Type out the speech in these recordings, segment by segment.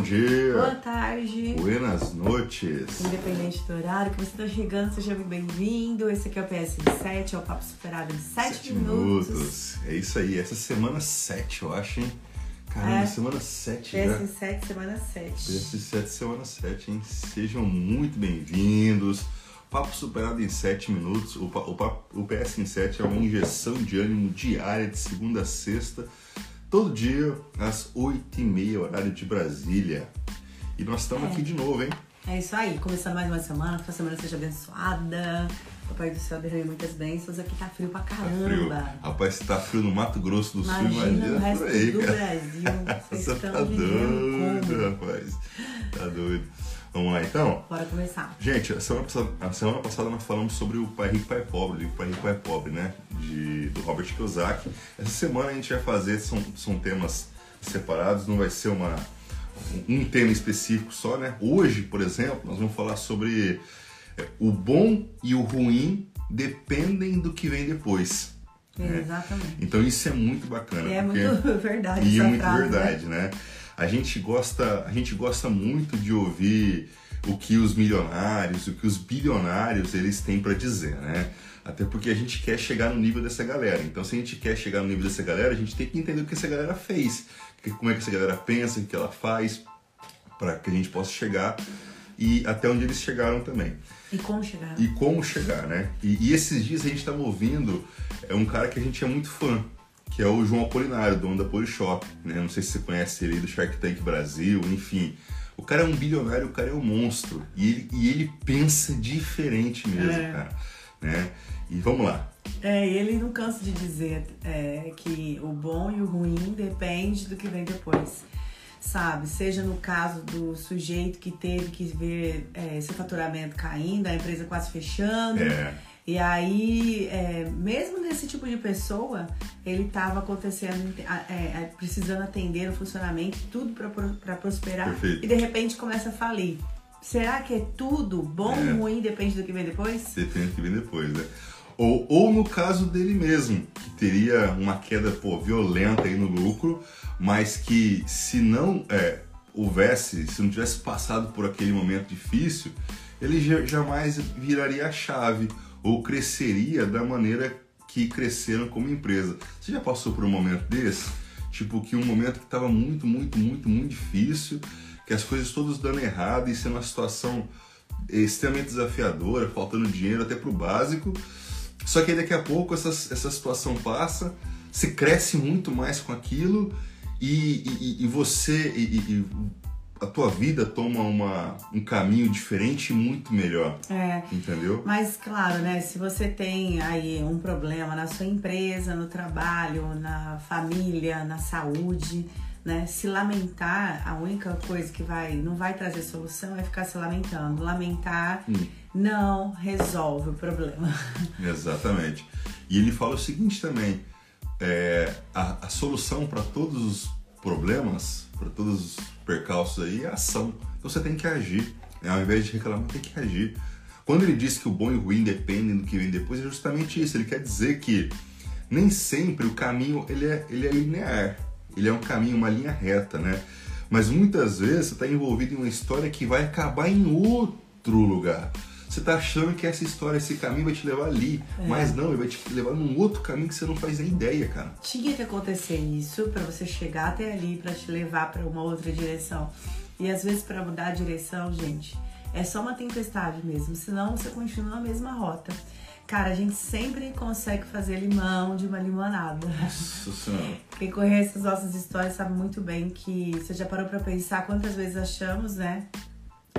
bom dia. Boa tarde. Buenas noites. Independente do horário que você está chegando, seja bem-vindo. Esse aqui é o PS7, é o Papo Superado em 7 minutos. É isso aí. Essa semana 7, eu acho, hein? Caramba, É. semana 7 já. PS7, semana 7. PS7, semana 7, hein? Sejam muito bem-vindos. Papo superado em 7 minutos. O, o, o PS em 7 é uma injeção de ânimo diária de segunda a sexta, todo dia, às 8h30, horário de Brasília. E nós estamos É. aqui de novo, hein? É isso aí, começando mais uma semana, que a semana seja abençoada. Papai do céu derrame muitas bênçãos. Aqui tá frio pra Tá caramba. frio. Rapaz, se tá frio no Mato Grosso do Sul, Imagina imagina no resto aí, do cara. Brasil. Vocês Você tá doido, como? rapaz. Tá doido. Vamos lá então. Bora começar. Gente, a semana, passada, a semana passada nós falamos sobre o Pai Rico, Pai Pobre, o livro Pai Rico, Pai Pobre, né? De, do Robert Kiyosaki. Essa semana a gente vai fazer, são, são temas separados, não vai ser uma, um tema específico só, né? Hoje, por exemplo, nós vamos falar sobre é, o bom e o ruim dependem do que vem depois. né? Exatamente. Então isso é muito bacana. É porque... muito verdade E é muito frase, né? verdade, né? A gente gosta, a gente gosta muito de ouvir o que os milionários, o que os bilionários eles têm para dizer, né? Até porque a gente quer chegar no nível dessa galera. Então, se a gente quer chegar no nível dessa galera, a gente tem que entender o que essa galera fez, como é que essa galera pensa, o que ela faz, para que a gente possa chegar e até onde eles chegaram também E como chegar? e como chegar, né? E, e esses dias a gente estava ouvindo é um cara que a gente é muito fã, que é o João Apolinário, dono da Polishop, né? Não sei se você conhece ele do Shark Tank Brasil, enfim. O cara é um bilionário, o cara é um monstro. E ele, e ele pensa diferente mesmo, É. cara. Né? E vamos lá. É, ele não cansa de dizer é, que o bom e o ruim depende do que vem depois. Sabe? Seja no caso do sujeito que teve que ver é, seu faturamento caindo, a empresa quase fechando. É, E aí, é, mesmo nesse tipo de pessoa, ele estava acontecendo, é, é, precisando atender o funcionamento, tudo para prosperar. Perfeito. E de repente começa a falir. Será que é tudo bom É. ou ruim, depende do que vem depois? depende do que vem depois, né? Ou, ou no caso dele mesmo, que teria uma queda pô, violenta aí no lucro, mas que se não é, houvesse, se não tivesse passado por aquele momento difícil, ele ja- jamais viraria a chave ou cresceria da maneira que cresceram como empresa. Você já passou por um momento desse? Tipo, que um momento que estava muito, muito, muito, muito difícil, que as coisas todas dando errado e sendo uma situação extremamente desafiadora, faltando dinheiro até pro básico. Só que daqui a pouco essa, essa situação passa, você cresce muito mais com aquilo e, e- e você e a tua vida toma uma, um caminho diferente e muito melhor, É. entendeu? Mas claro, né? Se você tem aí um problema na sua empresa, no trabalho, na família, na saúde, né? Se lamentar, a única coisa que vai não vai trazer solução é ficar se lamentando. Lamentar Hum. não resolve o problema. Exatamente. E ele fala o seguinte também: é, a, a solução para todos os problemas, para todos os percalços aí, é ação. Então você tem que agir. né? Ao invés de reclamar, tem que agir. Quando ele diz que o bom e o ruim dependem do que vem depois, é justamente isso. Ele quer dizer que nem sempre o caminho ele é, ele é linear. Ele é um caminho, uma linha reta, né? Mas muitas vezes você está envolvido em uma história que vai acabar em outro lugar. Você está achando que essa história, esse caminho vai te levar ali, É. mas não, ele vai te levar num outro caminho que você não faz nem ideia, cara. Tinha que acontecer isso pra você chegar até ali, pra te levar pra uma outra direção. E às vezes pra mudar a direção, gente, é só uma tempestade mesmo, senão você continua na mesma rota. Cara, a gente sempre consegue fazer limão de uma limonada. Nossa senhora. Quem conhece as nossas histórias sabe muito bem que você já parou pra pensar quantas vezes achamos, né?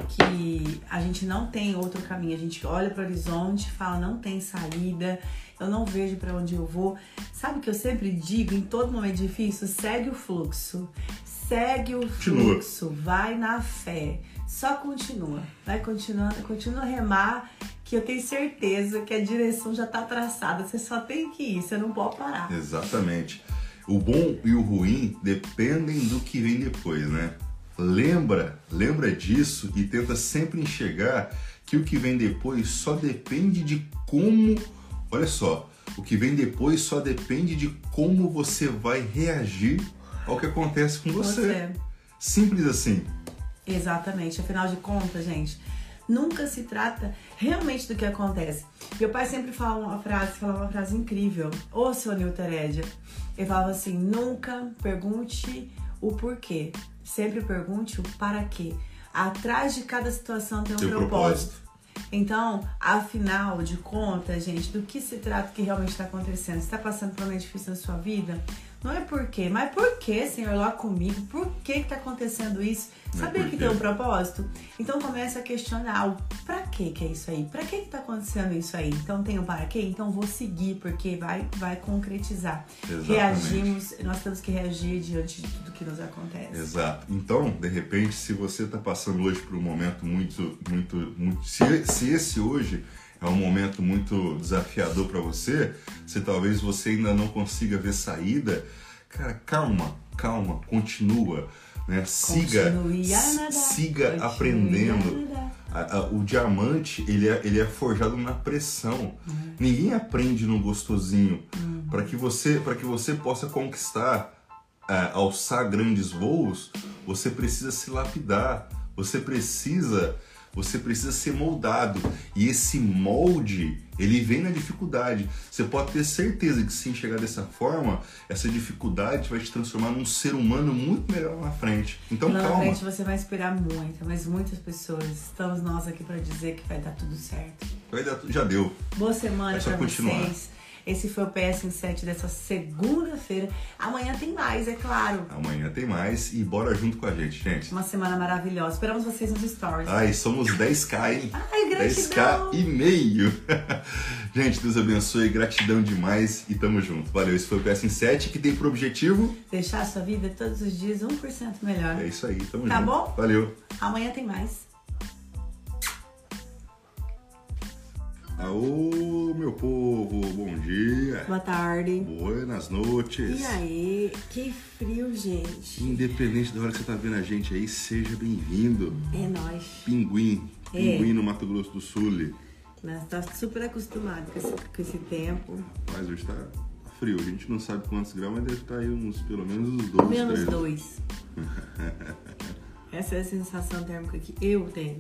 Que a gente não tem outro caminho. A gente olha pro horizonte e fala, não tem saída, eu não vejo pra onde eu vou. Sabe o que eu sempre digo em todo momento difícil? Segue o fluxo. Segue o Continua. fluxo, vai na fé. Só continua. Vai continuando, continua a remar, que eu tenho certeza que a direção já tá traçada. Você só tem que ir, você não pode parar. Exatamente. O bom e o ruim dependem do que vem depois, né? Lembra, lembra disso e tenta sempre enxergar que o que vem depois só depende de como, olha só, o que vem depois só depende de como você vai reagir ao que acontece com você. Você. Simples assim. Exatamente. Afinal de contas, gente, nunca se trata realmente do que acontece. Meu pai sempre fala uma frase, fala uma frase incrível. Ô, seu Newton Heredia. Ele falava assim: nunca pergunte o porquê. Sempre pergunte o para quê. Atrás de cada situação tem um Tem propósito. propósito. Então, afinal de contas, gente, do que se trata que realmente está acontecendo? Você está passando por um momento difícil na sua vida? Não é por quê, mas por que, Senhor, lá comigo? Por que está acontecendo isso? É Sabia por que tem um propósito? Então comece a questionar o pra que que é isso aí? Pra que que tá acontecendo isso aí? Então tem um para quê? Então vou seguir, porque vai, vai concretizar. Exatamente. Reagimos, nós temos que reagir diante de tudo que nos acontece. Exato. Então, de repente, se você está passando hoje por um momento muito, muito, muito se, se esse hoje é um momento muito desafiador para você, se talvez você ainda não consiga ver saída, cara, calma, calma, continua, né? Siga, siga aprendendo. a. A- o diamante ele é, ele é forjado na pressão. Ninguém aprende no gostosinho. Para que você para que você possa conquistar, é, alçar grandes voos, você precisa se lapidar. Você precisa você precisa ser moldado e esse molde ele vem na dificuldade. Você pode ter certeza que se enxergar dessa forma, essa dificuldade vai te transformar num ser humano muito melhor lá na frente. Então Lá na calma. frente você vai inspirar muito, mas muitas pessoas. Estamos nós aqui para dizer que vai dar tudo certo. Vai dar tudo- já deu. Boa semana É continuar. vocês. Esse foi o PS em 7 dessa segunda-feira. Amanhã tem mais, é claro. Amanhã tem mais e bora junto com a gente, gente. Uma semana maravilhosa. Esperamos vocês nos stories. Ai, somos 10k, hein? Ai, 10k gratidão. e meio. gente, Deus abençoe, gratidão demais e tamo junto. Valeu, esse foi o PS 7 que tem por objetivo. Deixar a sua vida todos os dias 1% melhor. É isso aí, tamo Tá junto. bom? Valeu. Amanhã tem mais. Aô, meu povo, bom dia. Boa tarde. Buenas noites. E aí? Que frio, gente. Independente da hora que você tá vendo a gente aí, seja bem-vindo. É nóis. Pinguim, É. pinguim no Mato Grosso do Sul. Nós tá super acostumado com esse, com esse tempo. Mas hoje tá frio, a gente não sabe quantos graus, mas deve estar aí uns, pelo menos uns 12, Menos 13. dois. Essa é a sensação térmica que eu tenho.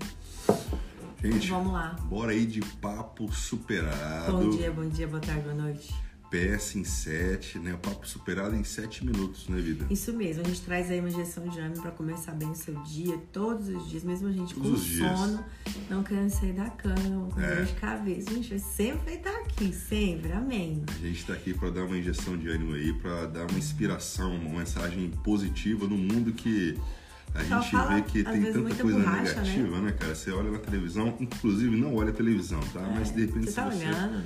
Gente, Vamos lá. bora aí de papo superado. Bom dia, bom dia, boa tarde, boa noite. PS em 7, né? Papo superado em 7 minutos, né, vida? Isso mesmo, a gente traz aí uma injeção de ânimo pra começar bem o seu dia, todos os dias, mesmo a gente Todos com dias. sono, não querendo sair da cama, com É. dor de cabeça. Gente, vai sempre estar aqui, sempre, amém. A gente tá aqui pra dar uma injeção de ânimo aí, pra dar uma inspiração, uma mensagem positiva no mundo que a Só gente fala, vê que tem tanta coisa borracha, negativa, né? cara? Você olha na televisão, inclusive não olha a televisão, tá? Mas de repente Você tá você. olhando?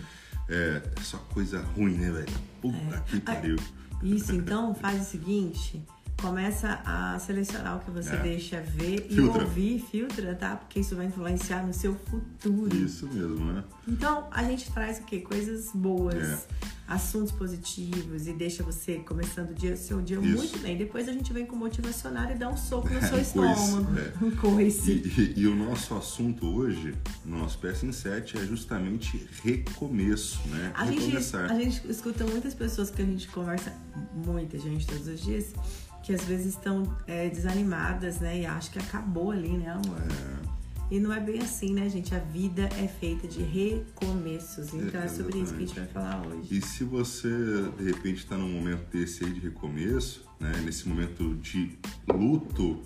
É, é só coisa ruim, né, velho? Puta É. que pariu. Isso, então faz o seguinte, começa a selecionar o que você É. deixa ver Filtra. e ouvir, filtra, tá? Porque isso vai influenciar no seu futuro. Isso mesmo, né? Então, a gente traz o quê? Coisas boas, É. assuntos positivos e deixa você começando o dia, seu dia Isso. muito bem. Depois a gente vem com o motivacionário e dá um soco no É, seu coice, estômago. é. Um coice. E, e- e o nosso assunto hoje, no nosso PS em 7, é justamente recomeço, né? A gente, Recomeçar. a gente escuta muitas pessoas que a gente conversa, muita gente todos os dias, que às vezes estão é, desanimadas, né? E acham que acabou ali, né, amor? E não é bem assim, né, gente? A vida é feita de recomeços. Então é, É, sobre isso que a gente vai falar hoje. E se você, de repente, está num momento desse aí de recomeço, né? Nesse momento de luto,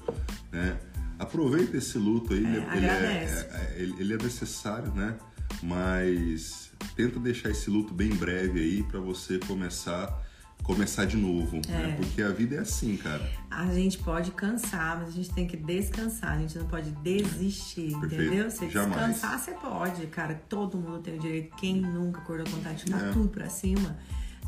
né? Aproveita esse luto aí, É, ele, ele é, agradece. é- ele, ele é necessário, né? Mas tenta deixar esse luto bem breve aí para você começar começar de novo, né? É. Porque a vida é assim, cara. A gente pode cansar, mas a gente tem que descansar. A gente não pode desistir, Perfeito. entendeu? Você Jamais. descansar, você pode. Cara, todo mundo tem o direito. Quem nunca acordou com vontade de dar É. tudo pra cima?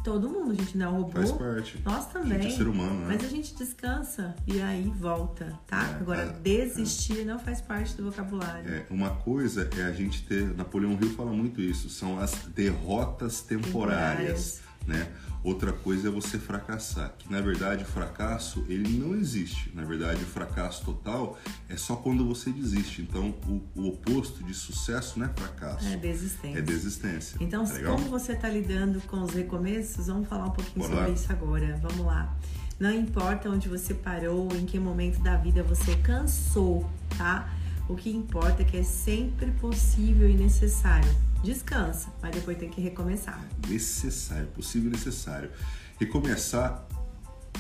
Todo mundo, a gente não é robô. Faz parte. Nós também. A gente é ser humano, né? Mas a gente descansa e aí volta, tá? É, Agora, é, desistir não faz parte do vocabulário. É, uma coisa é a gente ter. Napoleão Hill fala muito isso, são as derrotas temporárias. Né? Outra coisa é você fracassar, que na verdade o fracasso ele não existe. Na verdade o fracasso total é só quando você desiste. Então o, o oposto de sucesso não é fracasso, É desistência. é desistência. Então, Tá como você está lidando com os recomeços, vamos falar um pouquinho Bora sobre lá. isso agora. Vamos lá. Não importa onde você parou, em que momento da vida você cansou, tá? O que importa é que é sempre possível e necessário. Descansa, mas depois tem que recomeçar. Necessário, possível e necessário. Recomeçar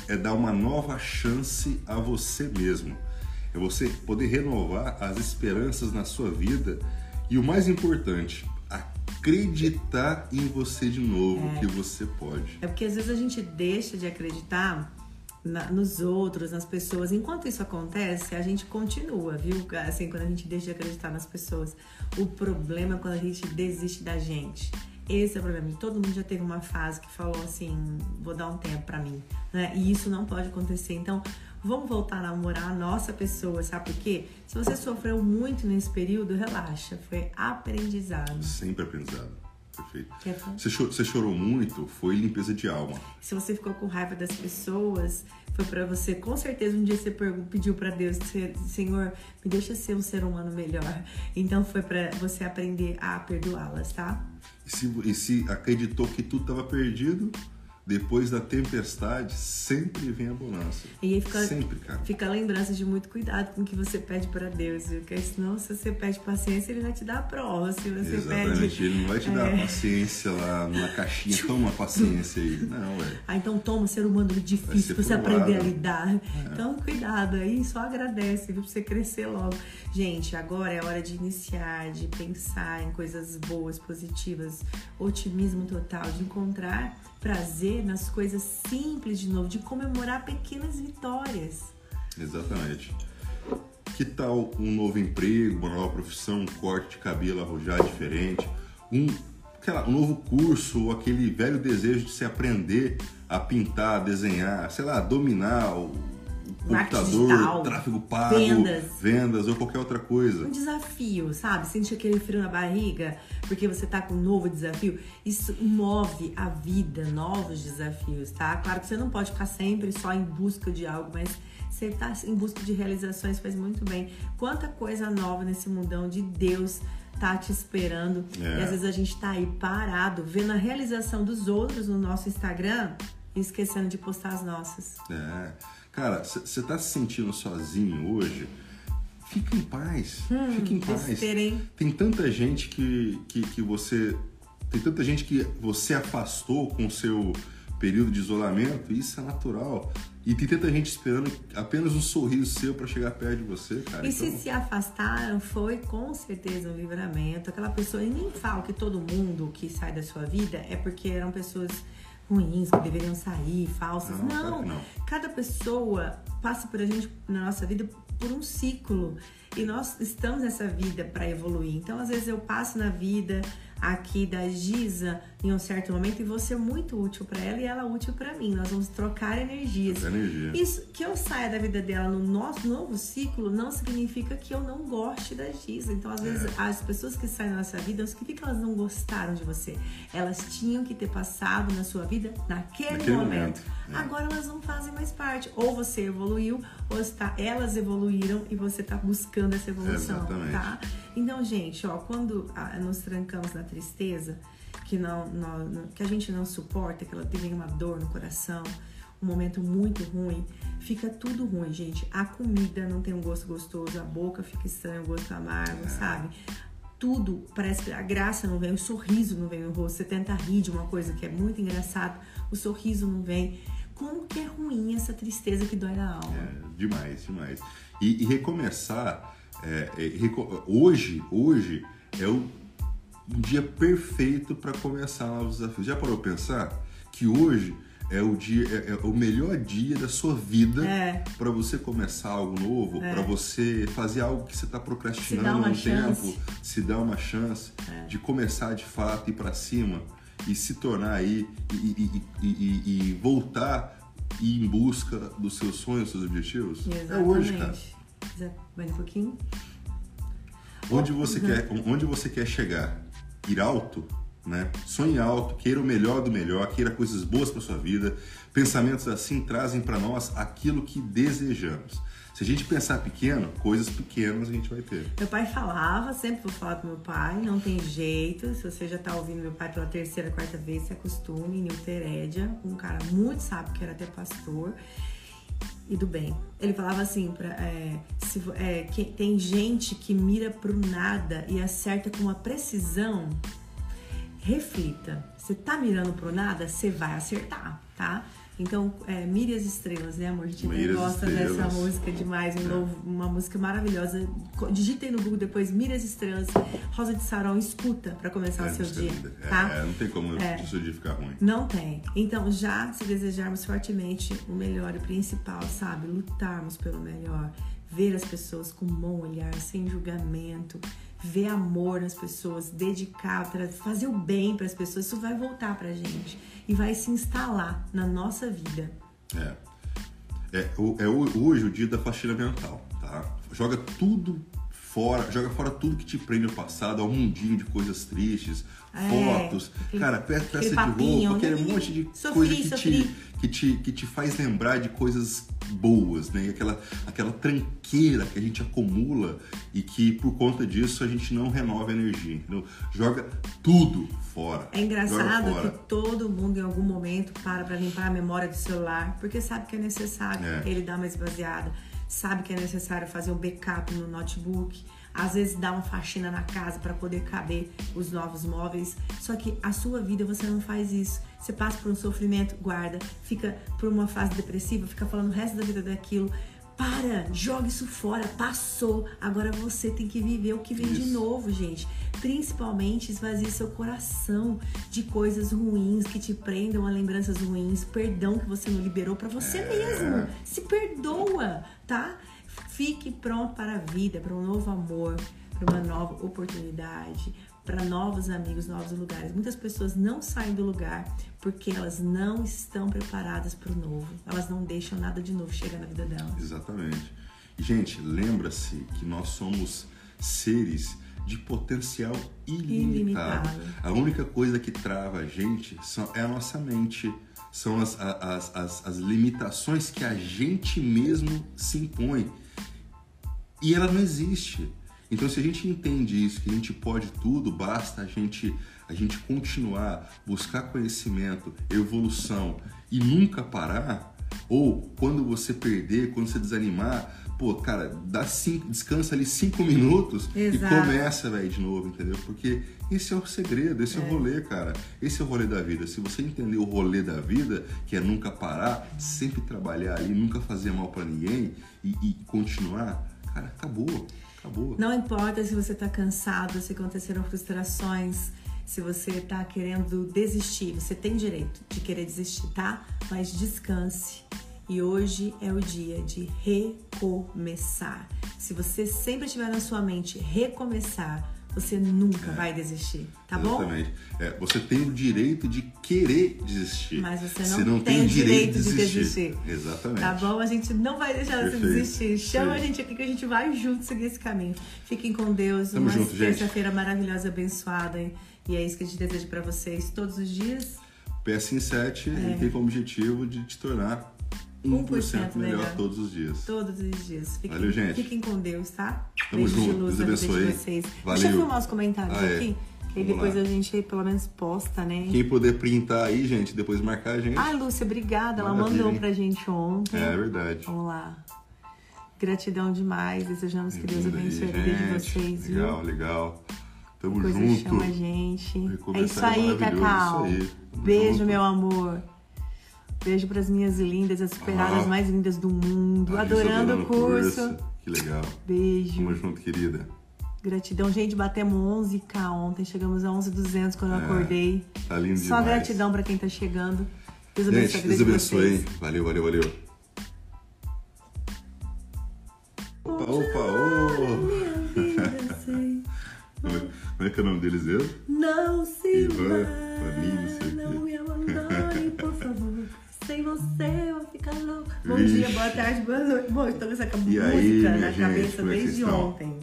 é dar uma nova chance a você mesmo. É você poder renovar as esperanças na sua vida e o mais importante, acreditar em você de novo, é. que você pode. É porque às vezes a gente deixa de acreditar na, nos outros, nas pessoas. Enquanto isso acontece, a gente continua, viu? Assim, quando a gente deixa de acreditar nas pessoas. O problema é quando a gente desiste da gente. Esse é o problema. Todo mundo já teve uma fase que falou assim: vou dar um tempo para mim, né? E isso não pode acontecer. Então, vamos voltar a namorar a nossa pessoa, sabe por quê? Se você sofreu muito nesse período, relaxa. Foi aprendizado. Sempre aprendizado. Perfeito. Você chorou, você chorou muito, foi limpeza de alma. Se você ficou com raiva das pessoas, foi para você, com certeza um dia você pediu para Deus, Senhor, me deixa ser um ser humano melhor. Então foi para você aprender a perdoá-las, tá? E se, e se acreditou que tudo estava perdido, depois da tempestade, sempre vem a bonança. E aí fica, sempre, cara. Fica a lembrança de muito cuidado com o que você pede para Deus, viu? Porque senão, se você pede paciência, ele vai te dar a prova. Se você Exatamente, pede, ele não vai te é... dar paciência lá numa caixinha, toma paciência aí. Não, velho. Ah, então toma, ser humano difícil pra você aprender a lidar. É. Então, cuidado aí, só agradece, viu? Pra você crescer logo. Gente, agora é hora de iniciar, de pensar em coisas boas, positivas, otimismo total, de encontrar prazer nas coisas simples de novo, de comemorar pequenas vitórias. Exatamente. Que tal um novo emprego, uma nova profissão, um corte de cabelo arrojado diferente, um, lá, um novo curso ou aquele velho desejo de se aprender a pintar, a desenhar, sei lá, dominar computador, digital, tráfego pago, vendas. vendas ou qualquer outra coisa. Um desafio, sabe? Sente aquele frio na barriga porque você tá com um novo desafio. Isso move a vida, novos desafios, tá? Claro que você não pode ficar sempre só em busca de algo, mas você tá em busca de realizações faz muito bem. Quanta coisa nova nesse mundão de Deus tá te esperando. É. E às vezes a gente tá aí parado, vendo a realização dos outros no nosso Instagram e esquecendo de postar as nossas. É. Cara, você tá se sentindo sozinho hoje? Fica em paz. Hum, fica em paz. Esperem. Tem tanta gente que, que, que você. Tem tanta gente que você afastou com o seu período de isolamento, isso é natural. E tem tanta gente esperando apenas um sorriso seu para chegar perto de você, cara. E então... se se afastaram, foi com certeza um livramento. Aquela pessoa, e nem falo que todo mundo que sai da sua vida é porque eram pessoas ruins, que deveriam sair, falsas. Não, não. não. Cada pessoa passa por a gente na nossa vida por um ciclo e nós estamos nessa vida para evoluir. Então, às vezes eu passo na vida aqui da Giza em um certo momento e vou ser muito útil para ela e ela útil para mim. Nós vamos trocar energias. Energia. Isso que eu saia da vida dela no nosso novo ciclo não significa que eu não goste da Giza. Então, às vezes, é. as pessoas que saem da nossa vida, não significa que elas não gostaram de você. Elas tinham que ter passado na sua vida naquele, naquele momento. momento. É. Agora elas não fazem mais parte. Ou você evoluiu, ou está, elas evoluíram e você está buscando essa evolução, Exatamente. tá? Então, gente, ó, quando ah, nos trancamos na tristeza, que, não, não, que a gente não suporta, que ela tem uma dor no coração, um momento muito ruim, fica tudo ruim, gente. A comida não tem um gosto gostoso, a boca fica estranha, o gosto amargo, é. sabe? Tudo parece que a graça não vem, o sorriso não vem no rosto. Você tenta rir de uma coisa que é muito engraçado, o sorriso não vem. Como que é ruim essa tristeza que dói na alma? É, demais, demais. E, e recomeçar, é, é, hoje, hoje é o um dia perfeito para começar novos desafios. Já parou pensar que hoje é o dia é, é o melhor dia da sua vida é. para você começar algo novo, é. para você fazer algo que você está procrastinando um tempo, se dar uma chance é. de começar de fato ir para cima e se tornar aí e, e, e, e voltar e em busca dos seus sonhos, dos seus objetivos. Exatamente. É hoje, cara. Mais um pouquinho. Onde você uhum. quer, onde você quer chegar? Ir alto, né? Sonhe alto, queira o melhor do melhor, queira coisas boas para sua vida. Pensamentos assim trazem para nós aquilo que desejamos. Se a gente pensar pequeno, coisas pequenas a gente vai ter. Meu pai falava, sempre vou falar com meu pai, não tem jeito. Se você já tá ouvindo meu pai pela terceira, quarta vez, se acostume. Nilton Herédia, um cara muito sábio que era até pastor e do bem. Ele falava assim, pra, é, se, é, que tem gente que mira pro nada e acerta com uma precisão. Reflita. Você tá mirando pro nada, você vai acertar, tá? Então, é, Mire as Estrelas, né, amor? A gente Mire gosta Estrelas. dessa música demais, um novo- uma música maravilhosa. Digitei no Google depois Mire as Estrelas, Rosa de Sarão, escuta pra começar É, o seu dia, linda. É, tá? é, não tem como É. isso de ficar ruim. Não tem. Então, já se desejarmos fortemente o melhor e principal, sabe? Lutarmos pelo melhor, ver as pessoas com um bom olhar, sem julgamento, ver amor nas pessoas, dedicar, fazer o bem para as pessoas, isso vai voltar pra gente e vai se instalar na nossa vida. É. É, é hoje o dia da faxina mental, tá? Joga tudo fora, joga fora tudo que te prende ao passado, ao mundinho de coisas tristes, fotos. aquele- cara, pe- peça aquele de papinho, roupa, aquele né? monte de Sofri, coisa que te, que, te, que te faz lembrar de coisas boas, né? Aquela, aquela tranqueira que a gente acumula e que por conta disso a gente não renova a energia, entendeu? Joga tudo fora. É engraçado fora. que todo mundo em algum momento para pra limpar a memória do celular, porque sabe que é necessário É. ele dar uma esvaziada, sabe que é necessário fazer um backup no notebook, às vezes dar uma faxina na casa para poder caber os novos móveis. Só que a sua vida você não faz isso. Você passa por um sofrimento, guarda, fica por uma fase depressiva, fica falando o resto da vida daquilo. Para, joga isso fora, passou. Agora você tem que viver o que vem de Isso. novo, gente. Principalmente esvazie seu coração de coisas ruins que te prendam a lembranças ruins, perdão que você não liberou pra você É. mesmo. Se perdoa, tá? Fique pronto para a vida, para um novo amor, para uma nova oportunidade, para novos amigos, novos lugares. Muitas pessoas não saem do lugar porque elas não estão preparadas para o novo. Elas não deixam nada de novo chegar na vida delas. Exatamente. Gente, lembra-se que nós somos seres de potencial ilimitado. Ilimitado. A única coisa que trava a gente são, é a nossa mente. São as, as, as, as limitações que a gente mesmo se impõe. E ela não existe. Então, se a gente entende isso, que a gente pode tudo, basta a gente, a gente continuar, buscar conhecimento, evolução e nunca parar, ou quando você perder, quando você desanimar, pô, cara, dá cinco, descansa ali cinco minutos Exato. e começa, velho, de novo, entendeu? Porque esse é o segredo, esse é. o rolê, cara. Esse é o rolê da vida. Se você entender o rolê da vida, que é nunca parar, sempre trabalhar ali, nunca fazer mal pra ninguém e, e continuar, cara, acabou. Acabou. Não importa se você tá cansado, se aconteceram frustrações, se você tá querendo desistir, você tem direito de querer desistir, tá? Mas descanse. E hoje é o dia de recomeçar. Se você sempre tiver na sua mente recomeçar, você nunca vai desistir, tá bom? Exatamente. É, você tem o direito de querer desistir. Mas você não tem o direito de desistir. Exatamente. Tá bom? A gente não vai deixar você Perfeito. desistir. Chama a gente aqui que a gente vai junto seguir esse caminho. Fiquem com Deus. Tamo uma terça-feira maravilhosa, abençoada. hein? E é isso que a gente deseja pra vocês todos os dias. PS em 7 É. tem como objetivo de te tornar 1% 1% melhor melhor. todos os dias. Todos os dias. Fiquem, Valeu, gente. Fiquem com Deus, tá? Tamo Beijo de junto. luz Deus de abençoe. vocês. Valeu. Deixa eu filmar os comentários Ah, é. aqui. Que aí Vamos depois a gente pelo menos posta, né? Quem puder printar aí, gente, depois marcar a gente. Ai, Lúcia, obrigada. Ela Maravilha, mandou hein? pra gente ontem. É verdade. Vamos lá. Gratidão demais. Desejamos que Deus abençoe a vida de vocês, Legal, viu? legal. Tamo Coisa junto. chama a gente. É isso é aí, Cacau. isso aí. Beijo, junto. meu amor. Beijo pras minhas lindas, as superadas Ah. mais lindas do mundo. Adorando o curso. Que legal. Beijo. Tamo junto, querida. Gratidão. Gente, batemos 11k ontem. Chegamos a 11,200 quando eu É, acordei. Tá lindo Só demais. gratidão pra quem tá chegando. Deus abençoe Gente, Deus de abençoe. hein? Valeu, valeu, valeu. Opa, opa, ô! Como é- é que é o nome deles mesmo? Não se Ivan, vá, Flavinho, não sei o quê. Sem você eu vou ficar louco. Bom Vixe. dia, boa tarde, boa noite. Bom, estou com essa E música aí, na gente, cabeça é desde ontem.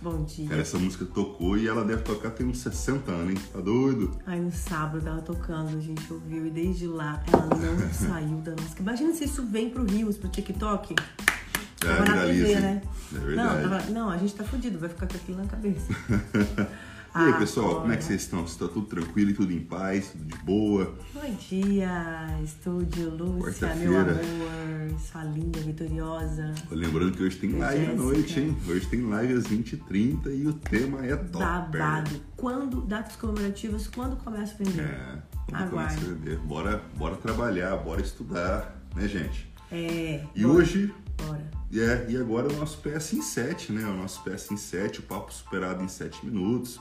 Bom dia. Cara, essa música tocou e ela deve tocar tem uns 60 anos, hein? Tá doido? Aí no sábado ela tocando, a gente ouviu, e desde lá ela não saiu da nossa. Imagina se isso vem pro Rios, pro TikTok. É, Tava na TV, né? É Não, verdade. tava- não, a gente tá fudido, vai ficar com aquilo na cabeça. E aí, Ah, pessoal, como é que vocês estão? Estão tudo tranquilo e tudo em paz, tudo de boa? Bom dia, estúdio Lúcia, meu amor, sua linda, vitoriosa. Lembrando que hoje tem live à noite, hein? Hoje tem live às 20h30 e o tema é top. Babado. Quando, datas comemorativas, quando começa a vender? É, Aguarde. começar a vender. Bora, bora trabalhar, bora estudar, né, gente? É. E bora, hoje, Bora. é, e agora o nosso PS em 7, né? O nosso PS em 7, o papo superado em 7 minutos,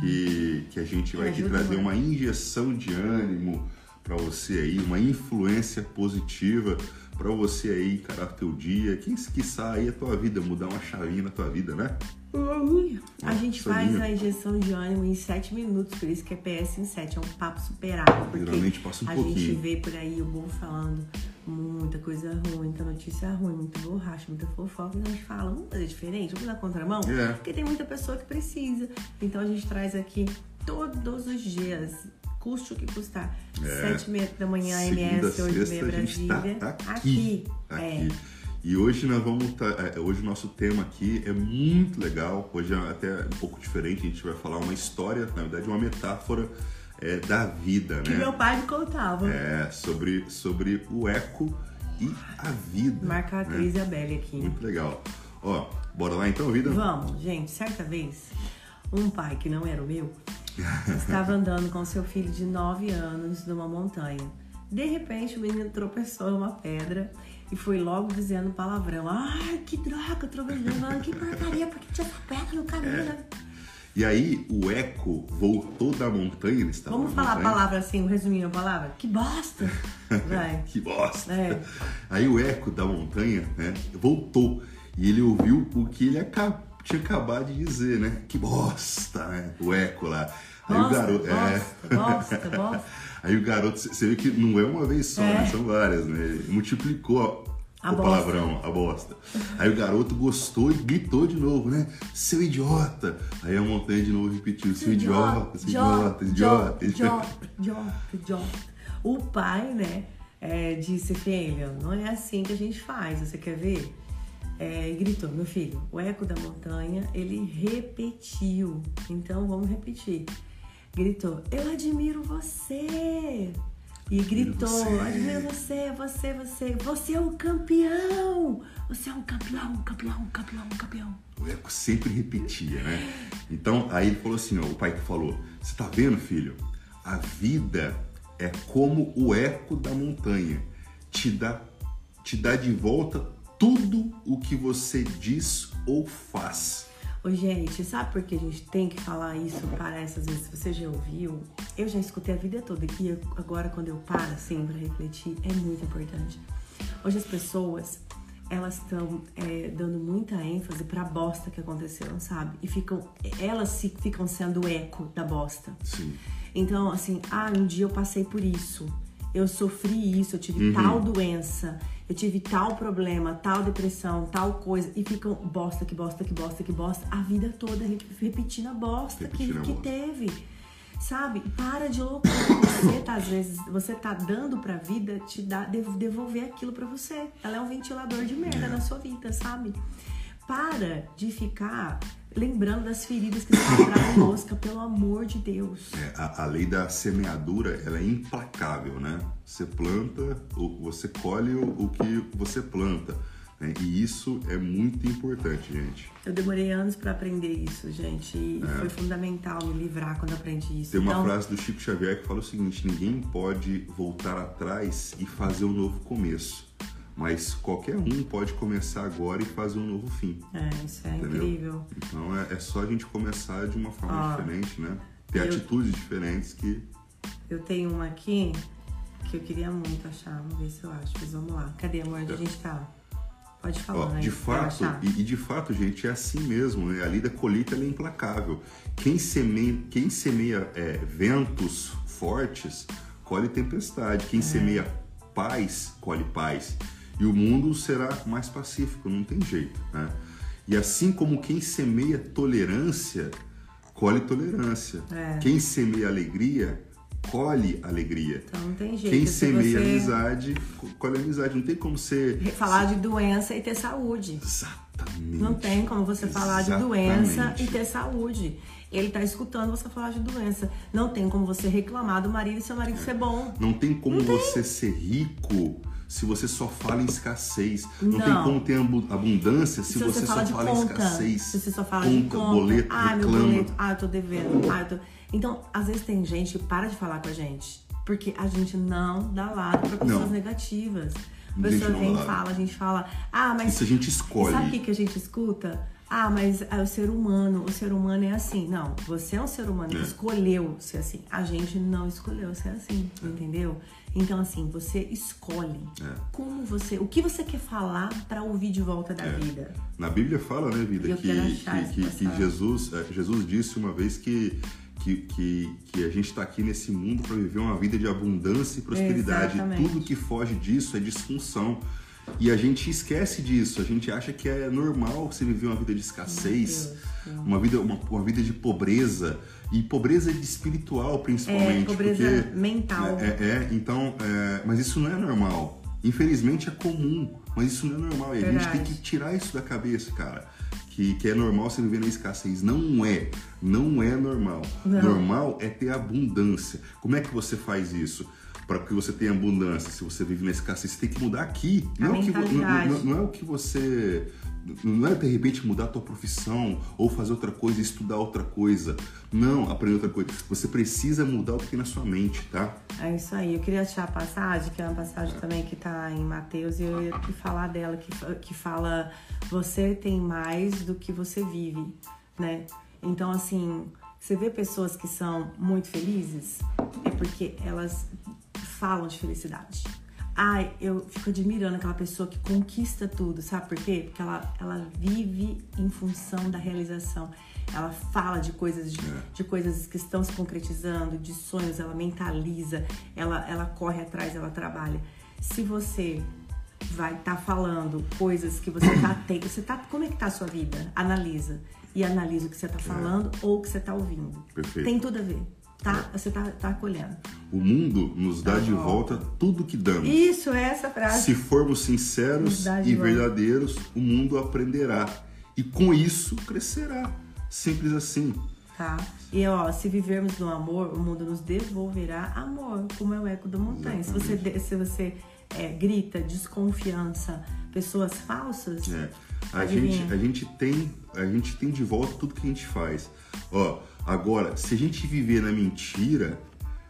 que, que a gente vai aqui ajuda, trazer uma injeção de ânimo para você aí, uma influência positiva para você aí encarar teu dia, quem quiçá aí a tua vida, mudar uma chavinha na tua vida, né? A gente soninho. faz a injeção de ânimo em 7 minutos, por isso que é PS em 7, é um papo superado. Porque Geralmente passa um a pouquinho. gente vê por aí o bom falando muita coisa ruim, muita notícia ruim, muito borracha, muita fofoca, então a gente fala, vamos fazer diferente, vamos dar contramão? É. Porque tem muita pessoa que precisa. Então a gente traz aqui todos os dias, custe o que custar. É. 7 e meia da manhã, MS, 8 e meia a gente tá Brasília. aqui. Aqui. aqui. E hoje nós vamos tá, hoje o nosso tema aqui é muito legal. Hoje é até um pouco diferente. A gente vai falar uma história, na verdade, uma metáfora é, da vida, Que né? meu pai me contava. É sobre sobre o eco e a vida. Marca a né? atriz Isabelle aqui. Muito legal. Ó, bora lá então, vida. Vamos, gente. Certa vez, um pai que não era o meu estava andando com seu filho de 9 anos numa montanha. De repente, o menino tropeçou numa pedra e foi logo dizendo palavrão. Ai, que droga, tropeçando. Ai, que porcaria, porque tinha essa pedra no caminho. É. né? E aí o eco voltou da montanha. Ele estava Vamos falar a palavra assim, resumindo a palavra? Que bosta! Vai. Que bosta! É. Aí o eco da montanha, né, voltou e ele ouviu o que ele tinha acabado de dizer, né? Que bosta, né? O eco lá. Aí o Bosta, garoto, é, bosta, bosta, bosta. aí o garoto, você vê que não é uma vez só, É. né? são várias, né? Ele multiplicou A o bosta. palavrão, a bosta. Aí o garoto gostou e gritou de novo, né? Seu idiota! Aí a montanha de novo repetiu, seu idiota, seu idiota, idiota, idiota. idiota, idiota. O pai, né, é, disse, filho, não é assim que a gente faz, você quer ver? É, e gritou, meu filho, o eco da montanha, ele repetiu. Então vamos repetir. Gritou, eu admiro você. E gritou, você. admiro você, você, você, você é um campeão! Você é um campeão, um campeão, um campeão, um campeão. O eco sempre repetia, né? Então, aí ele falou assim, ó, o pai que falou, você tá vendo, filho? A vida é como o eco da montanha. Te dá, te dá de volta tudo o que você diz ou faz. Ô, gente, sabe por que a gente tem que falar isso? Parece, às vezes, você já ouviu. Eu já escutei a vida toda e agora, quando eu paro, assim, pra refletir, é muito importante. Hoje, as pessoas, elas estão é, dando muita ênfase pra bosta que aconteceram, sabe? E ficam, elas se, ficam sendo o eco da bosta. Sim. Então, assim, ah, um dia eu passei por isso. Eu sofri isso, eu tive tal doença, eu tive tal problema, tal depressão, tal coisa. E ficam bosta, que bosta, que bosta, que bosta. A vida toda re- repetindo a bosta Repetindo a que, que bosta. teve. Sabe? Para de loucura. Você tá, às vezes, você tá dando pra vida te dar, dev- devolver aquilo pra você. Ela é um ventilador de merda É. na sua vida, sabe? Para de ficar lembrando das feridas que você quebrava em mosca, pelo amor de Deus. É, a, a lei da semeadura, ela é implacável, né? Você planta, você colhe o, o que você planta. né? E isso é muito importante, gente. Eu demorei anos pra aprender isso, gente. E foi fundamental me livrar quando aprendi isso. É. Tem uma então, frase do Chico Xavier que fala o seguinte: ninguém pode voltar atrás e fazer um novo começo, mas qualquer um pode começar agora e fazer um novo fim. É, isso é Entendeu? incrível. Então é, é só a gente começar de uma forma Ó, diferente, né? Ter eu- atitudes diferentes que. Eu tenho uma aqui que eu queria muito achar. Vamos ver se eu acho. Mas vamos lá. Cadê, amor? Onde a gente tá? Pode falar, Ó, de fato, e, e de fato, gente, é assim mesmo, né? A lei da colheita é implacável. Quem semeia, quem semeia é, ventos fortes, colhe tempestade. É. Quem semeia paz, colhe paz. E o mundo será mais pacífico, não tem jeito, né? E assim como quem semeia tolerância, colhe tolerância. É. Quem semeia alegria, colhe alegria. Então não tem jeito. Quem Se semeia você amizade, colhe amizade. Não tem como ser. falar de doença e ter saúde. Exatamente. Não tem como você falar de doença e ter saúde. Ele tá escutando você falar de doença. Não tem como você reclamar do marido e seu marido ser bom. Não tem como você ser rico se você só fala em escassez. Não, tem Não. como ter abu- abundância se, Se você, você só fala de fala em conta, escassez. se você só fala de conta, boleto, ah, meu reclama. boleto, ah, eu tô devendo, ah, eu tô... Então, às vezes tem gente que para de falar com a gente, porque a gente não dá lado pra pessoas Não. negativas. A pessoa vem e fala, a gente fala, ah, mas... Isso a gente escolhe. Sabe o que, que a gente escuta? Ah, mas é o ser humano, o ser humano é assim. Não, você é um ser humano que É. escolheu ser assim. A gente não escolheu ser assim, entendeu? Então, assim, você escolhe É. como você, o que você quer falar pra ouvir de volta da É. vida. Na Bíblia fala, né, vida, que, que, que. Jesus, é, Jesus disse uma vez que, que, que, que a gente está aqui nesse mundo para viver uma vida de abundância e prosperidade. Exatamente. Tudo que foge disso é disfunção. E a gente esquece disso, a gente acha que é normal você viver uma vida de escassez, uma vida, uma, uma vida de pobreza, e pobreza de espiritual principalmente. É, pobreza porque, mental. É, é, então, é, mas isso não é normal. Infelizmente é comum, mas isso não é normal. E a gente tem que tirar isso da cabeça, cara. Que, que é normal você viver na escassez. Não é. Não é normal. Não. Normal é ter abundância. Como é que você faz isso? Para que você tenha abundância, se você vive na escassez, você tem que mudar aqui. Não é, o que, não, não- não é o que você. Não é de repente mudar a tua profissão ou fazer outra coisa, estudar outra coisa. Não, aprender outra coisa. Você precisa mudar o que tem na sua mente, tá? É isso aí. Eu queria achar a passagem, que é uma passagem também que tá em Mateus, e eu ia te falar dela, que, que fala: você tem mais do que você vive, né? Então, assim, você vê pessoas que são muito felizes, é porque elas falam de felicidade. Ai, eu fico admirando aquela pessoa que conquista tudo, sabe por quê? Porque ela, ela vive em função da realização. Ela fala de coisas, de, de coisas que estão se concretizando, de sonhos, ela mentaliza, ela, ela corre atrás, ela trabalha. Se você vai estar falando coisas que você tá tendo, você tá, como é que tá a sua vida? Analisa. E analisa o que você tá falando ou o que você tá ouvindo. Perfeito. Tem tudo a ver, tá? Você tá, tá acolhendo. O mundo nos dá Tá de volta tudo que damos. Isso, é essa frase. Se formos sinceros e volta. verdadeiros, o mundo aprenderá. E com isso crescerá. Simples assim. Tá? E ó, se vivermos no amor, o mundo nos devolverá amor, como é o eco da montanha. Se você, se você é, grita desconfiança, pessoas falsas, É. A Adivinha? gente, a, gente tem, a gente tem de volta tudo que a gente faz. Ó, agora, se a gente viver na mentira,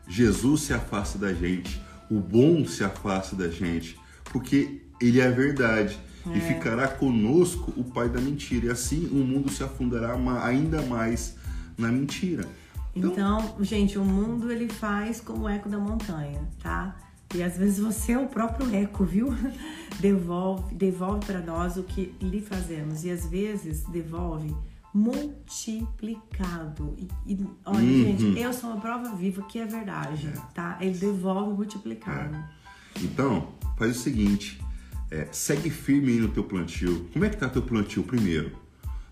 Jesus se afasta da gente, o bom se afasta da gente, porque ele é a verdade. E ficará conosco o pai da mentira. E assim o mundo se afundará ainda mais na mentira. Então, gente, o mundo ele faz como o eco da montanha, tá? E às vezes você é o próprio eco, viu? Devolve, devolve para nós o que lhe fazemos e às vezes devolve multiplicado. E, e, olha, Uhum. gente, eu sou uma prova viva que é verdade, tá? Ele devolve multiplicado. Então, faz o seguinte, é, segue firme aí no teu plantio. Como é que tá teu plantio primeiro?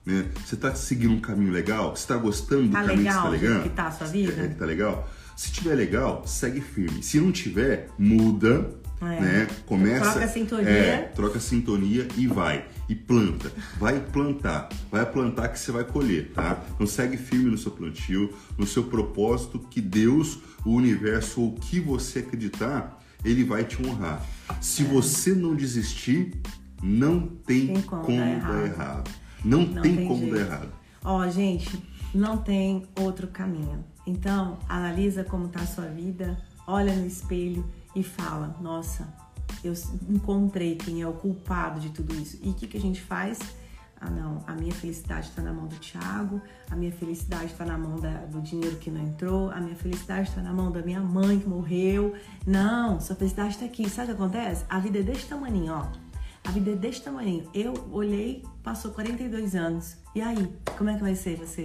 Né? Você tá seguindo um caminho legal? Você tá gostando do Tá caminho legal que você tá ligando? que tá a sua vida? É, é que tá legal? Se tiver legal, segue firme. Se não tiver, muda, É. né? Começa... Troca a sintonia. É, troca a sintonia e vai. E planta. Vai plantar. Vai plantar que você vai colher, tá? Então segue firme no seu plantio, no seu propósito, que Deus, o universo ou o que você acreditar, ele vai te honrar. Se você não desistir, não tem, Tem como, como dar dar errado. errado. Não, Não tem, tem como jeito. dar errado. Ó, gente, não tem outro caminho. Então, analisa como tá a sua vida, olha no espelho e fala: Nossa, eu encontrei quem é o culpado de tudo isso. E o que, que a gente faz? Ah, não, a minha felicidade está na mão do Thiago, a minha felicidade está na mão da- do dinheiro que não entrou, a minha felicidade está na mão da minha mãe que morreu. Não, sua felicidade está aqui. Sabe o que acontece? A vida é desse tamanho, ó. A vida é desse tamanho. Eu olhei, passou 42 anos. E aí, como é que vai ser você?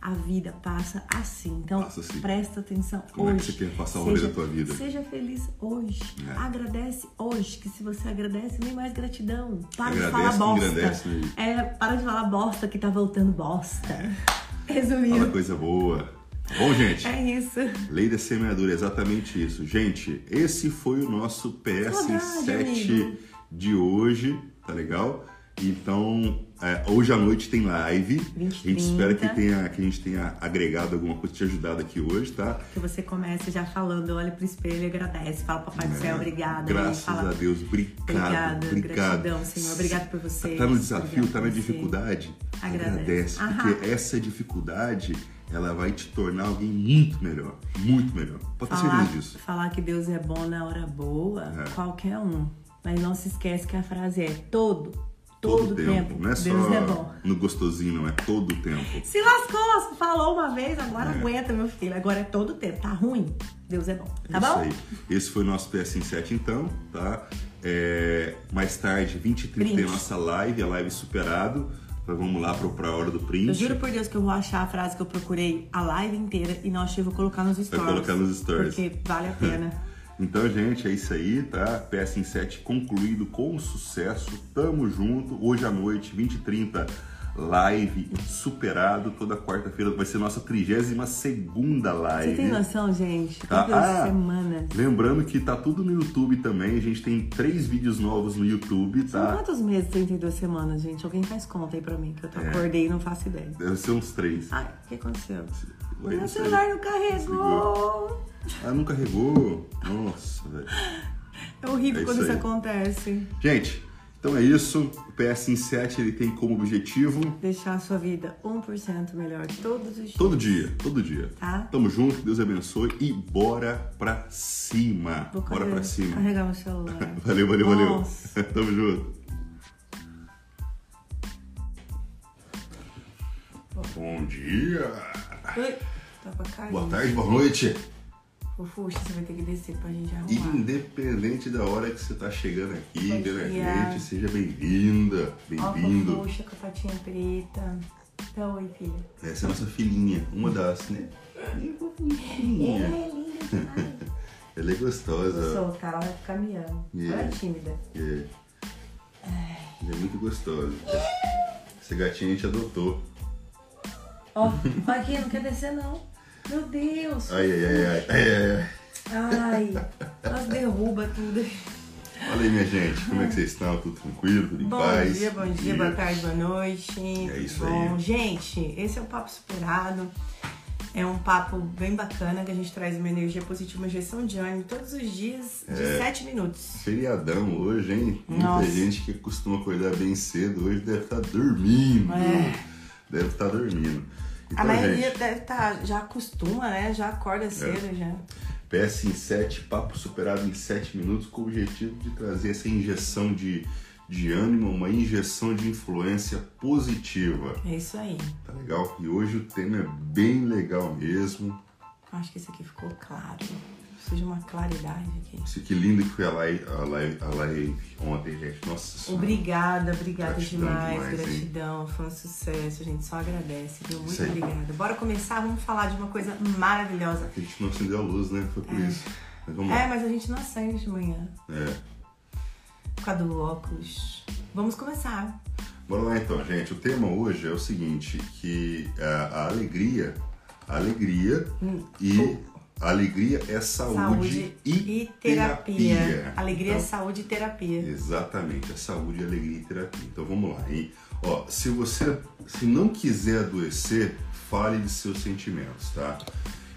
A vida passa assim. Então, Passa assim. presta atenção Como é que hoje. você quer passar o rolê Seja- da tua vida? Seja feliz hoje. É. Agradece hoje, que se você agradece, vem mais gratidão. Para de Agradece falar que bosta. né? É, para de falar bosta que tá voltando bosta. Resumindo. Fala coisa boa. Bom, gente. É isso. Lei da semeadura, exatamente isso. Gente, esse foi o nosso PS7 de hoje, tá legal? Então, é, hoje à noite tem live. 20, a gente espera que, tenha, que a gente tenha agregado alguma coisa, te ajudado aqui hoje, tá? Que você comece já falando, olha pro espelho e agradece. Fala, Papai é, do Céu, obrigada. Graças fala, a Deus, obrigado. Obrigada, obrigado. gratidão, Senhor. Obrigado por você. Tá no desafio, tá na dificuldade. Agradece. agradece porque essa dificuldade ela vai te tornar alguém muito melhor, muito melhor. Pode ter certeza disso. Falar que Deus é bom na hora boa, é. qualquer um. Mas não se esquece que a frase é todo, todo, todo tempo. tempo. Não é Deus só é bom. no gostosinho, não é todo tempo. Se lascou, falou uma vez, agora é. aguenta, meu filho. Agora é todo tempo. Tá ruim? Deus é bom. Tá Isso bom? Aí. Esse foi o nosso PS7 então, tá? É, mais tarde, 20 e 30 tem a nossa live, a live superado. Então vamos lá para a hora do print. Eu juro por Deus que eu vou achar a frase que eu procurei a live inteira e não achei, vou colocar nos stories. Vai colocar nos stories. Porque vale a pena. então, gente, é isso aí, tá? PS 7 concluído com sucesso. Tamo junto. Hoje à noite, 20 e 30 live superado. Toda quarta-feira vai ser nossa 32 live. Você tem noção, gente? Tá? Ah, semanas. Lembrando que tá tudo no YouTube também. A gente tem três vídeos novos no YouTube, tá? São quantos meses 32 semanas, gente? Alguém faz conta aí pra mim, que eu é. acordei e não faço ideia. Deve ser uns três. Ai, o que aconteceu? O meu celular não carregou. Ah, não carregou? Nossa, velho. É horrível é quando isso, isso acontece. Gente, então é isso. O PS 7 ele tem como objetivo deixar a sua vida 1% melhor todos os dias. Todo dia, todo dia. Tá? Tamo junto, Deus abençoe e bora pra cima. Vou bora pra cima. Carregar meu celular. valeu, valeu, Nossa. valeu. Tamo junto. Bom dia. Oi. Tá cair. Boa tarde, boa noite. Fofuxa, você vai ter que descer pra gente arrumar. Independente da hora que você tá chegando aqui, vendo a gente, seja bem-vinda, bem-vindo. Ó, Fofuxa com a patinha preta. Então, oi, filha. Essa é a nossa filhinha, uma das, né? Fofinha. Ela é linda demais. Ela é gostosa. Vou soltar, ela vai ficar miando. Yeah. Ela é tímida. Yeah. Ela é muito gostosa. Esse gatinho a gente adotou. Ó, oh, aqui, não quer descer não. Meu Deus! Ai, ai, ai, ai, ai, ai. Nós derruba tudo. Fala aí, minha gente, como é que vocês estão? Tudo tranquilo? Tudo em bom paz? Bom dia, bom dia, boa tarde, boa noite. É isso bom. aí. Gente, esse é o Papo Superado. É um papo bem bacana que a gente traz uma energia positiva, uma gestão de ânimo todos os dias de é, 7 minutos. Feriadão hoje, hein? Nossa. Muita gente que costuma acordar bem cedo hoje deve estar dormindo. É. Deve estar dormindo. Então, a maioria gente, deve estar, tá, já acostuma, né? Já acorda é. cedo é. já. PS em 7, papo superado em 7 minutos, com o objetivo de trazer essa injeção de, de ânimo, uma injeção de influência positiva. É isso aí. Tá legal? E hoje o tema é bem legal mesmo. Acho que isso aqui ficou claro de uma claridade aqui. Isso que lindo que foi a live, a live, a live ontem, gente. Nossa senhora. Obrigada, obrigada gratidão demais. demais gratidão, hein? foi um sucesso. A gente só agradece, viu? Muito obrigada. Bora começar, vamos falar de uma coisa maravilhosa. A gente não acendeu a luz, né? Foi por é. isso. Mas. É, mas a gente não acende de manhã. É. Por causa do óculos. Vamos começar. Bora lá então, gente. O tema hoje é o seguinte, que a, a alegria, a alegria hum. e Alegria é saúde, saúde e, e terapia. terapia. Alegria é então, é saúde e terapia. Exatamente, é saúde, alegria e terapia. Então vamos lá, hein? Ó, se você se não quiser adoecer, fale de seus sentimentos, tá?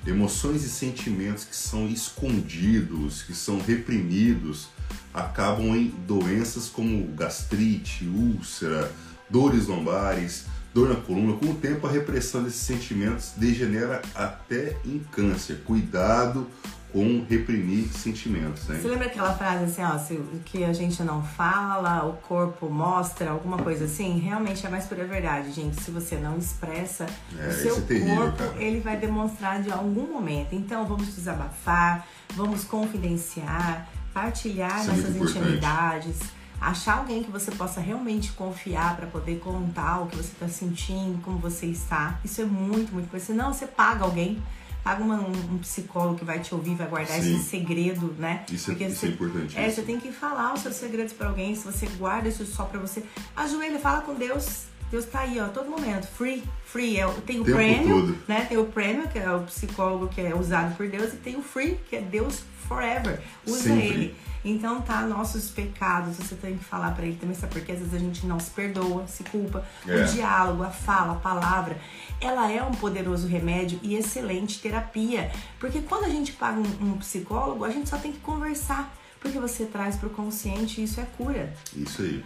Emoções e sentimentos que são escondidos, que são reprimidos, acabam em doenças como gastrite, úlcera, dores lombares, dor na coluna. Com o tempo, a repressão desses sentimentos degenera até em câncer. Cuidado com reprimir sentimentos. Né? Você lembra aquela frase assim, ó, se, que a gente não fala, o corpo mostra, alguma coisa assim? Realmente é mais pura verdade, gente. Se você não expressa, é, o seu é terrível, corpo cara. ele vai demonstrar de algum momento. Então vamos desabafar, vamos confidenciar, partilhar Isso é nossas é intimidades achar alguém que você possa realmente confiar para poder contar o que você está sentindo, como você está. Isso é muito, muito importante. Senão você paga alguém, paga uma, um, um, psicólogo que vai te ouvir, vai guardar Sim. esse segredo, né? Isso, é, Porque isso você, é importante. É, você tem que falar os seus segredos para alguém. Se você guarda isso só para você, ajoelha, fala com Deus. Deus tá aí, ó, a todo momento. Free, free. É, tem o Tempo prêmio, todo. né? Tem o prêmio, que é o psicólogo que é usado por Deus, e tem o free, que é Deus forever. Usa Sempre. ele. Então tá, nossos pecados, você tem que falar pra ele também, sabe? Porque às vezes a gente não se perdoa, se culpa. É. O diálogo, a fala, a palavra, ela é um poderoso remédio e excelente terapia. Porque quando a gente paga um, um psicólogo, a gente só tem que conversar. Porque você traz pro consciente e isso é cura. Isso aí.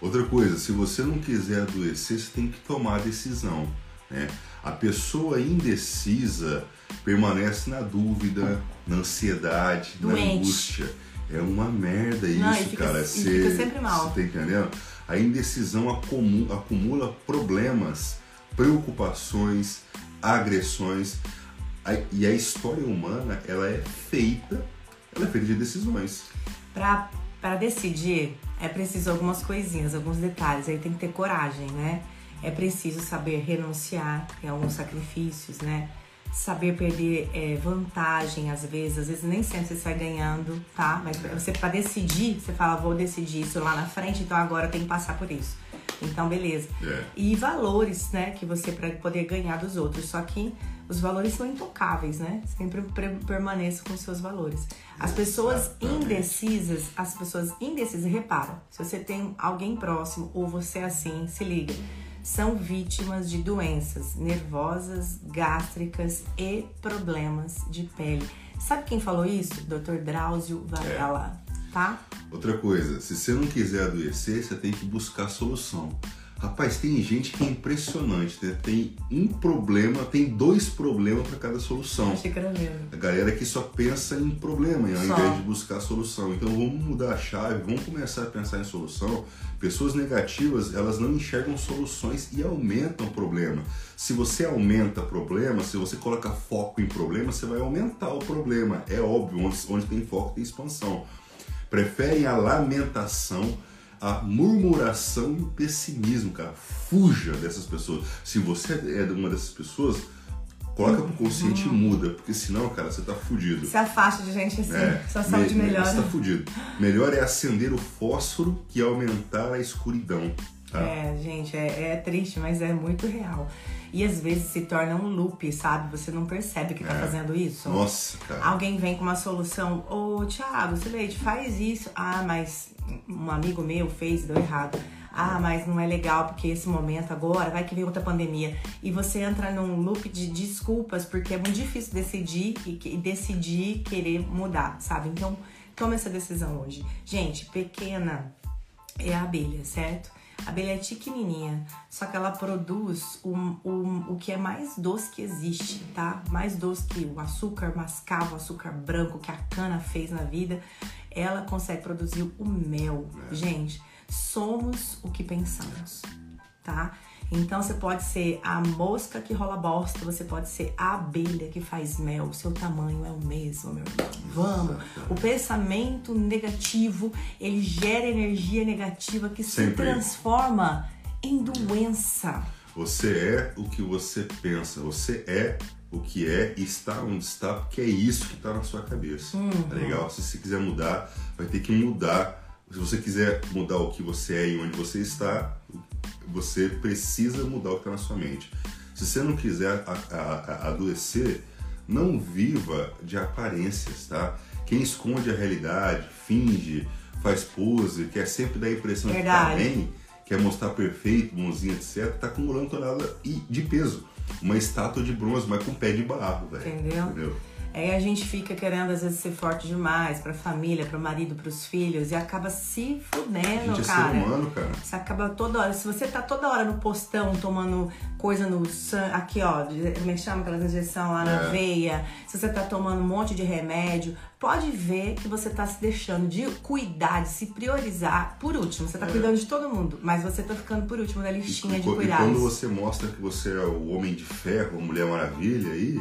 Outra coisa, se você não quiser adoecer, você tem que tomar a decisão. Né? A pessoa indecisa permanece na dúvida, na ansiedade, na Doente. angústia. É uma merda isso, Não, fica- cara. fica sempre mal. Você tá entendendo? A indecisão acumula, acumula problemas, preocupações, agressões. A- E a história humana, ela é feita, ela é feita de decisões. Pra decidir, é preciso algumas coisinhas, alguns detalhes. Aí tem que ter coragem, né? É preciso saber renunciar em alguns sacrifícios, né? Saber perder é, vantagem, às vezes. Às vezes nem sempre você sai ganhando, tá? Mas você, pra decidir, você fala, vou decidir isso lá na frente, então agora tem que passar por isso. Então, beleza. É. E valores, né? Que você para poder ganhar dos outros. Só que os valores são intocáveis, né? Sempre pre- permaneça com os seus valores. As pessoas indecisas, as pessoas indecisas, repara, se você tem alguém próximo ou você é assim, se liga, são vítimas de doenças nervosas, gástricas e problemas de pele. Sabe quem falou isso? Dr. Drauzio Varela, tá? Outra coisa, se você não quiser adoecer, você tem que buscar solução. Rapaz, tem gente que é impressionante, né? Tem um problema, tem dois problemas para cada solução. A galera que só pensa em problema ao Só. invés de buscar solução. Então vamos mudar a chave, vamos começar a pensar em solução. Pessoas negativas, elas não enxergam soluções e aumentam o problema. Se você aumenta problema, se você coloca foco em problema, você vai aumentar o problema. É óbvio, onde, onde tem foco tem expansão. Preferem a lamentação, a murmuração e o pessimismo, cara. Fuja dessas pessoas. Se você é uma dessas pessoas, coloca pro consciente e muda, porque senão, cara, você tá fudido. Se afasta de gente assim, É, sua saúde me- melhora. Você tá fudido. Melhor é acender o fósforo que aumentar a escuridão. Tá? É, gente, é, é triste, mas é muito real. E às vezes se torna um loop, sabe? Você não percebe que tá É. fazendo isso. Nossa, cara. Alguém vem com uma solução, ô Thiago, Sileide, faz isso. Ah, mas um amigo meu fez, deu errado. Ah, mas não é legal porque esse momento agora vai que vem outra pandemia. E você entra num loop de desculpas porque é muito difícil decidir e, e decidir querer mudar, sabe? Então, toma essa decisão hoje. Gente, pequena é a abelha, certo? A abelha é pequenininha, só que ela produz um, um- o que é mais doce que existe, tá? Mais doce que o açúcar mascavo, o açúcar branco que a cana fez na vida. Ela consegue produzir o mel. Gente, somos o que pensamos, tá? Então você pode ser a mosca que rola bosta, você pode ser a abelha que faz mel. O seu tamanho é o mesmo, meu irmão. Vamos. O pensamento negativo, ele gera energia negativa que se Sempre. transforma em doença. Você é o que você pensa. Você é o que é e está onde está, porque é isso que está na sua cabeça. Uhum. Tá legal? Se você quiser mudar, vai ter que mudar. Se você quiser mudar o que você é e onde você está, você precisa mudar o que está na sua mente. Se você não quiser a- a- a- adoecer, não viva de aparências, tá? Quem esconde a realidade, finge, faz pose, quer sempre dar a impressão de Verdade. estar bem, quer mostrar perfeito, bonzinho, etc., tá acumulando tonelada e- de peso. Uma estátua de bronze, mas com pé de barro, velho. Entendeu? Aí a gente fica querendo às vezes ser forte demais pra família, pro marido, pros filhos e acaba se A fudendo, gente é cara. ser humano, cara. Você acaba toda hora. Se você tá toda hora no postão tomando coisa no sangue, aqui ó, como é que chama aquelas injeção lá na É. veia, se você tá tomando um monte de remédio, pode ver que você tá se deixando de cuidar, de se priorizar por último. Você tá cuidando de todo mundo, mas você tá ficando por último na listinha É. E, de e cuidados. quando você mostra que você é o homem de ferro, a mulher maravilha aí,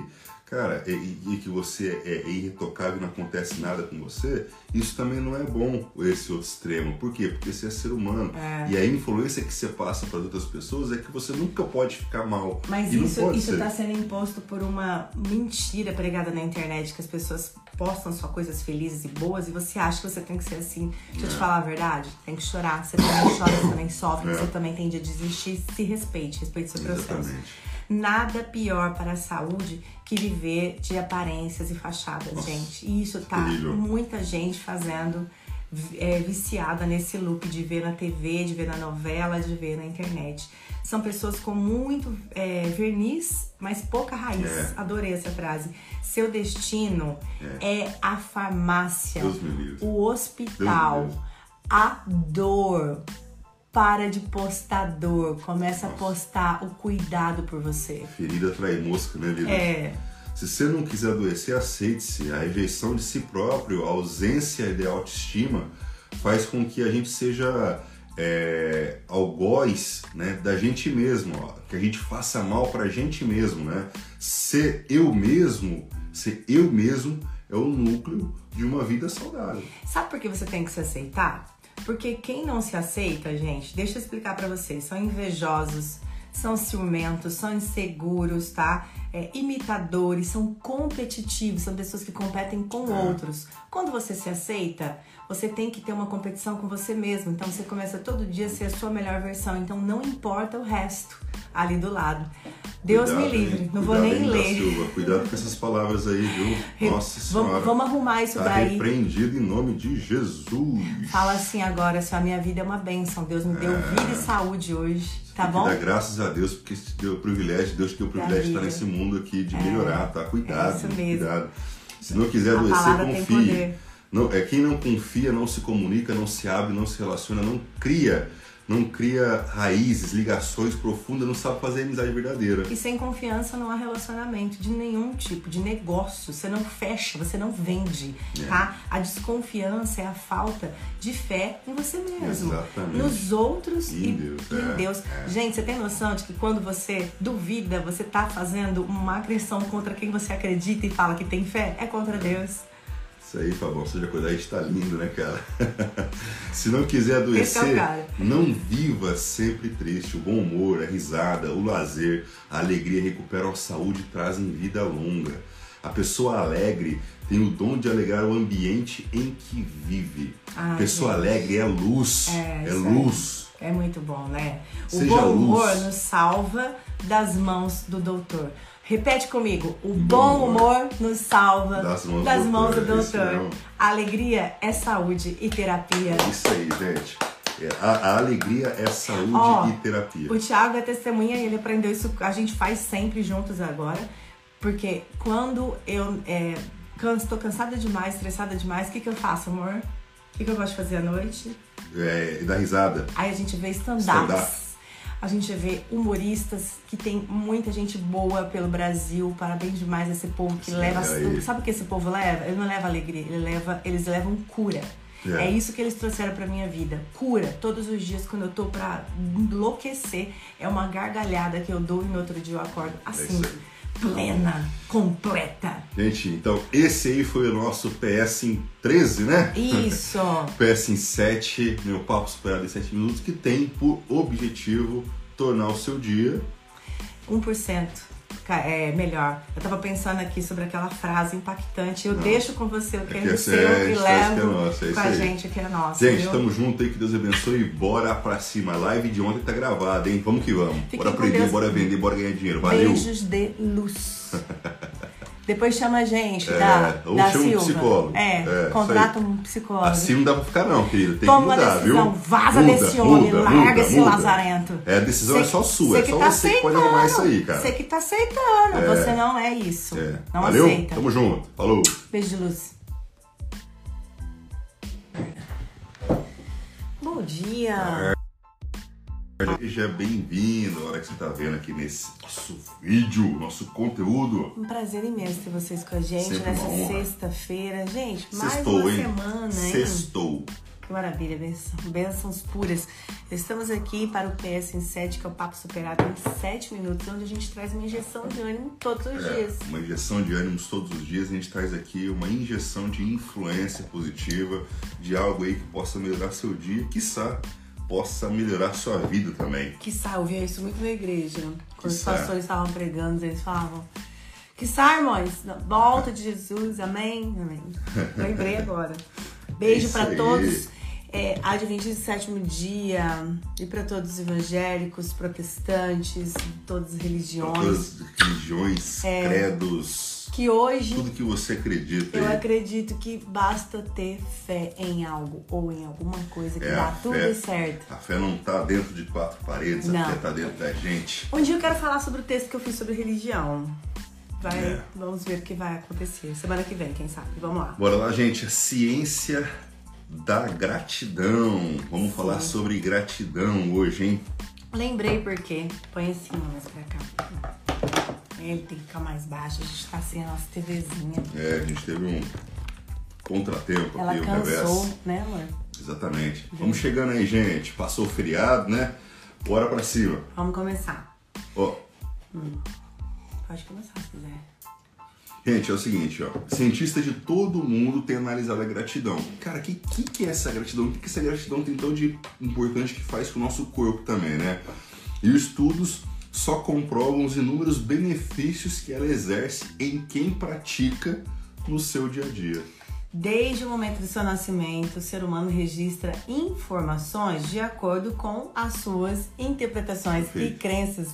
cara, e, e- que você é irretocável e não acontece nada com você, isso também não é bom, esse outro extremo. Por quê? Porque você é ser humano. É. E a influência que você passa para outras pessoas é que você nunca pode ficar mal. Mas e isso, não pode isso ser. tá sendo imposto por uma mentira pregada na internet que as pessoas postam só coisas felizes e boas e você acha que você tem que ser assim. Deixa eu te falar a verdade, tem que chorar. Você também chora, você também sofre, É. você também tem de desistir. Se respeite, respeite seu processo. Exatamente. Nada pior para a saúde que viver de aparências e fachadas, gente. E isso tá terrível. muita gente fazendo é, viciada nesse loop de ver na TV, de ver na novela, de ver na internet. São pessoas com muito é, verniz, mas pouca raiz. É. Adorei essa frase. Seu destino é, a farmácia, o hospital, a dor. Para de postar dor, começa a postar o cuidado por você. Ferida atrai mosca, né, vida? É, Se você não quiser adoecer, aceite-se. A rejeição de si próprio, a ausência de autoestima, faz com que a gente seja é, algoz né, da gente mesmo, ó, que a gente faça mal pra gente mesmo, né? Ser eu mesmo, ser eu mesmo é o núcleo de uma vida saudável. Sabe por que você tem que se aceitar? Porque quem não se aceita, gente, deixa eu explicar pra vocês, são invejosos, são ciumentos, são inseguros, tá? É, imitadores, são competitivos, são pessoas que competem com outros. Quando você se aceita, você tem que ter uma competição com você mesmo. Então você começa todo dia a ser a sua melhor versão. Então não importa o resto ali do lado. Deus Cuidado, me livre, hein? não vou nem ler. Silva. Cuidado com essas palavras aí, viu? Nossa Vamos, Senhora. vamos arrumar isso Tá daí. repreendido em nome de Jesus. Fala assim agora, assim, a minha vida é uma bênção. Deus me deu vida e saúde hoje, tá bom? dar graças a Deus, porque deu o privilégio, Deus deu o privilégio de estar nesse mundo aqui, de melhorar, tá? Cuidado, é isso mesmo. cuidado. Se não quiser adoecer, confie. Não, é quem não confia, não se comunica, não se abre, não se relaciona, não cria, não cria raízes, ligações profundas, não sabe fazer amizade verdadeira. E sem confiança não há relacionamento de nenhum tipo, de negócio. Você não fecha, você não vende, É. tá? A desconfiança é a falta de fé em você mesmo. Exatamente. Nos outros E e, em Deus, e em é, Deus. Gente, você tem noção de que quando você duvida, você tá fazendo uma agressão contra quem você acredita e fala que tem fé? É contra Deus. Isso aí, Fabão, seja cuidar, está lindo, né, cara? Se não quiser é adoecer, cara. não viva sempre triste. O bom humor, a risada, o lazer, a alegria recuperam a saúde e trazem vida longa. A pessoa alegre tem o dom de alegrar o ambiente em que vive. Ai, pessoa gente. alegre é luz, É, é, luz. É muito bom, né? O Seja bom humor luz. nos salva das mãos do doutor. Repete comigo. O bom, bom humor, humor nos salva das mãos do das mãos do doutor, é. A alegria é saúde e terapia. Isso aí, gente. É, a, a alegria é saúde Ó, e terapia. O Thiago é testemunha e ele aprendeu isso. A gente faz sempre juntos agora. Porque quando eu é, tô cansada demais, estressada demais, o que, que eu faço, amor? O que, que eu gosto de fazer à noite? É, e da risada. Aí a gente vê stand-ups. Stand-up. A gente vê humoristas que tem muita gente boa pelo Brasil. Parabéns demais a esse povo que Sim, leva. aí. Sabe o que esse povo leva? Ele não leva alegria, ele leva, eles levam cura. É. É. isso que eles trouxeram pra minha vida. Cura. Todos os dias, quando eu tô pra enlouquecer, é uma gargalhada que eu dou e no outro dia eu acordo assim, É plena, completa. Gente, então esse aí foi o nosso PS em 13, né? Isso! PS em 7, meu papo superado em 7 minutos, que tem por objetivo tornar o seu dia 1% ca- é melhor. Eu tava pensando aqui sobre aquela frase impactante. Eu deixo com você o que é, é seu e levo é é com a gente que é nosso. Gente, viu? tamo junto aí, que Deus abençoe. Bora pra cima. Live de ontem tá gravada, hein? Vamos que vamos. Fiquem bora aprender, Deus. bora vender, bora ganhar dinheiro. Valeu. Beijos de luz. Depois chama a gente, É, da, ou da chama um Silva. psicólogo. É, É, contrata um psicólogo. Assim não dá pra ficar não, querida. Tem Toma que mudar, decisão, viu? vaza Muda, desse homem, muda, larga muda, esse muda. lazarento. É, a decisão é só sua, é que só tá você que pode arrumar isso aí, cara. Você que tá aceitando, você não é isso. É. Não Valeu? aceita. Tamo junto. Falou. Beijo de luz. Bom dia. Seja bem-vindo. A hora que você tá vendo aqui nesse nosso vídeo, nosso conteúdo. Um prazer imenso ter vocês com a gente Sempre nessa sexta-feira. Gente, mais Sextou, uma hein? semana, hein? Sextou. Que maravilha, bênção, bênçãos puras. Estamos aqui para o PS em 7, que é o Papo Superado em 7 minutos, onde a gente traz uma injeção de ânimo todos os É, dias. uma injeção de ânimos todos os dias. A gente traz aqui uma injeção de influência positiva, de algo aí que possa melhorar seu dia, quiçá possa melhorar sua vida também. Que eu via isso muito na igreja. Quando os pastores estavam pregando, eles falavam Que Simons, volta de Jesus, amém, amém. Lembrei agora. Beijo para todos. É, Adventista do sétimo dia e para todos os evangélicos, protestantes, todas as religiões. Todas as religiões, é, credos. Que hoje. Tudo que você acredita. Eu acredito que basta ter fé em algo ou em alguma coisa que é, dá tudo fé, certo. A fé não tá dentro de quatro paredes, não. a fé tá dentro da gente. Um dia eu quero falar sobre o texto que eu fiz sobre religião. Vai, é. Vamos ver o que vai acontecer. Semana que vem, quem sabe. Vamos lá. Bora lá, gente. A ciência da gratidão. Vamos Sim. falar sobre gratidão hoje, hein? Lembrei porque. Põe assim mais pra cá. Ele tem que ficar mais baixo, a gente tá sem a nossa TVzinha. É, a gente teve um contratempo Ela aqui, cansou, revés. né, amor? Exatamente. Vamos chegando aí, gente. Passou o feriado, né? Bora pra cima. Vamos começar. Ó. Hum. Pode começar se quiser. Gente, é o seguinte, ó. Cientistas de todo mundo têm analisado a gratidão. Cara, o que, que, que, é essa gratidão? O que, que essa gratidão tem tão de importante que faz com o nosso corpo também, né? E os estudos só comprovam os inúmeros benefícios que ela exerce em quem pratica no seu dia a dia. Desde o momento do seu nascimento, o ser humano registra informações de acordo com as suas interpretações Perfeito. e crenças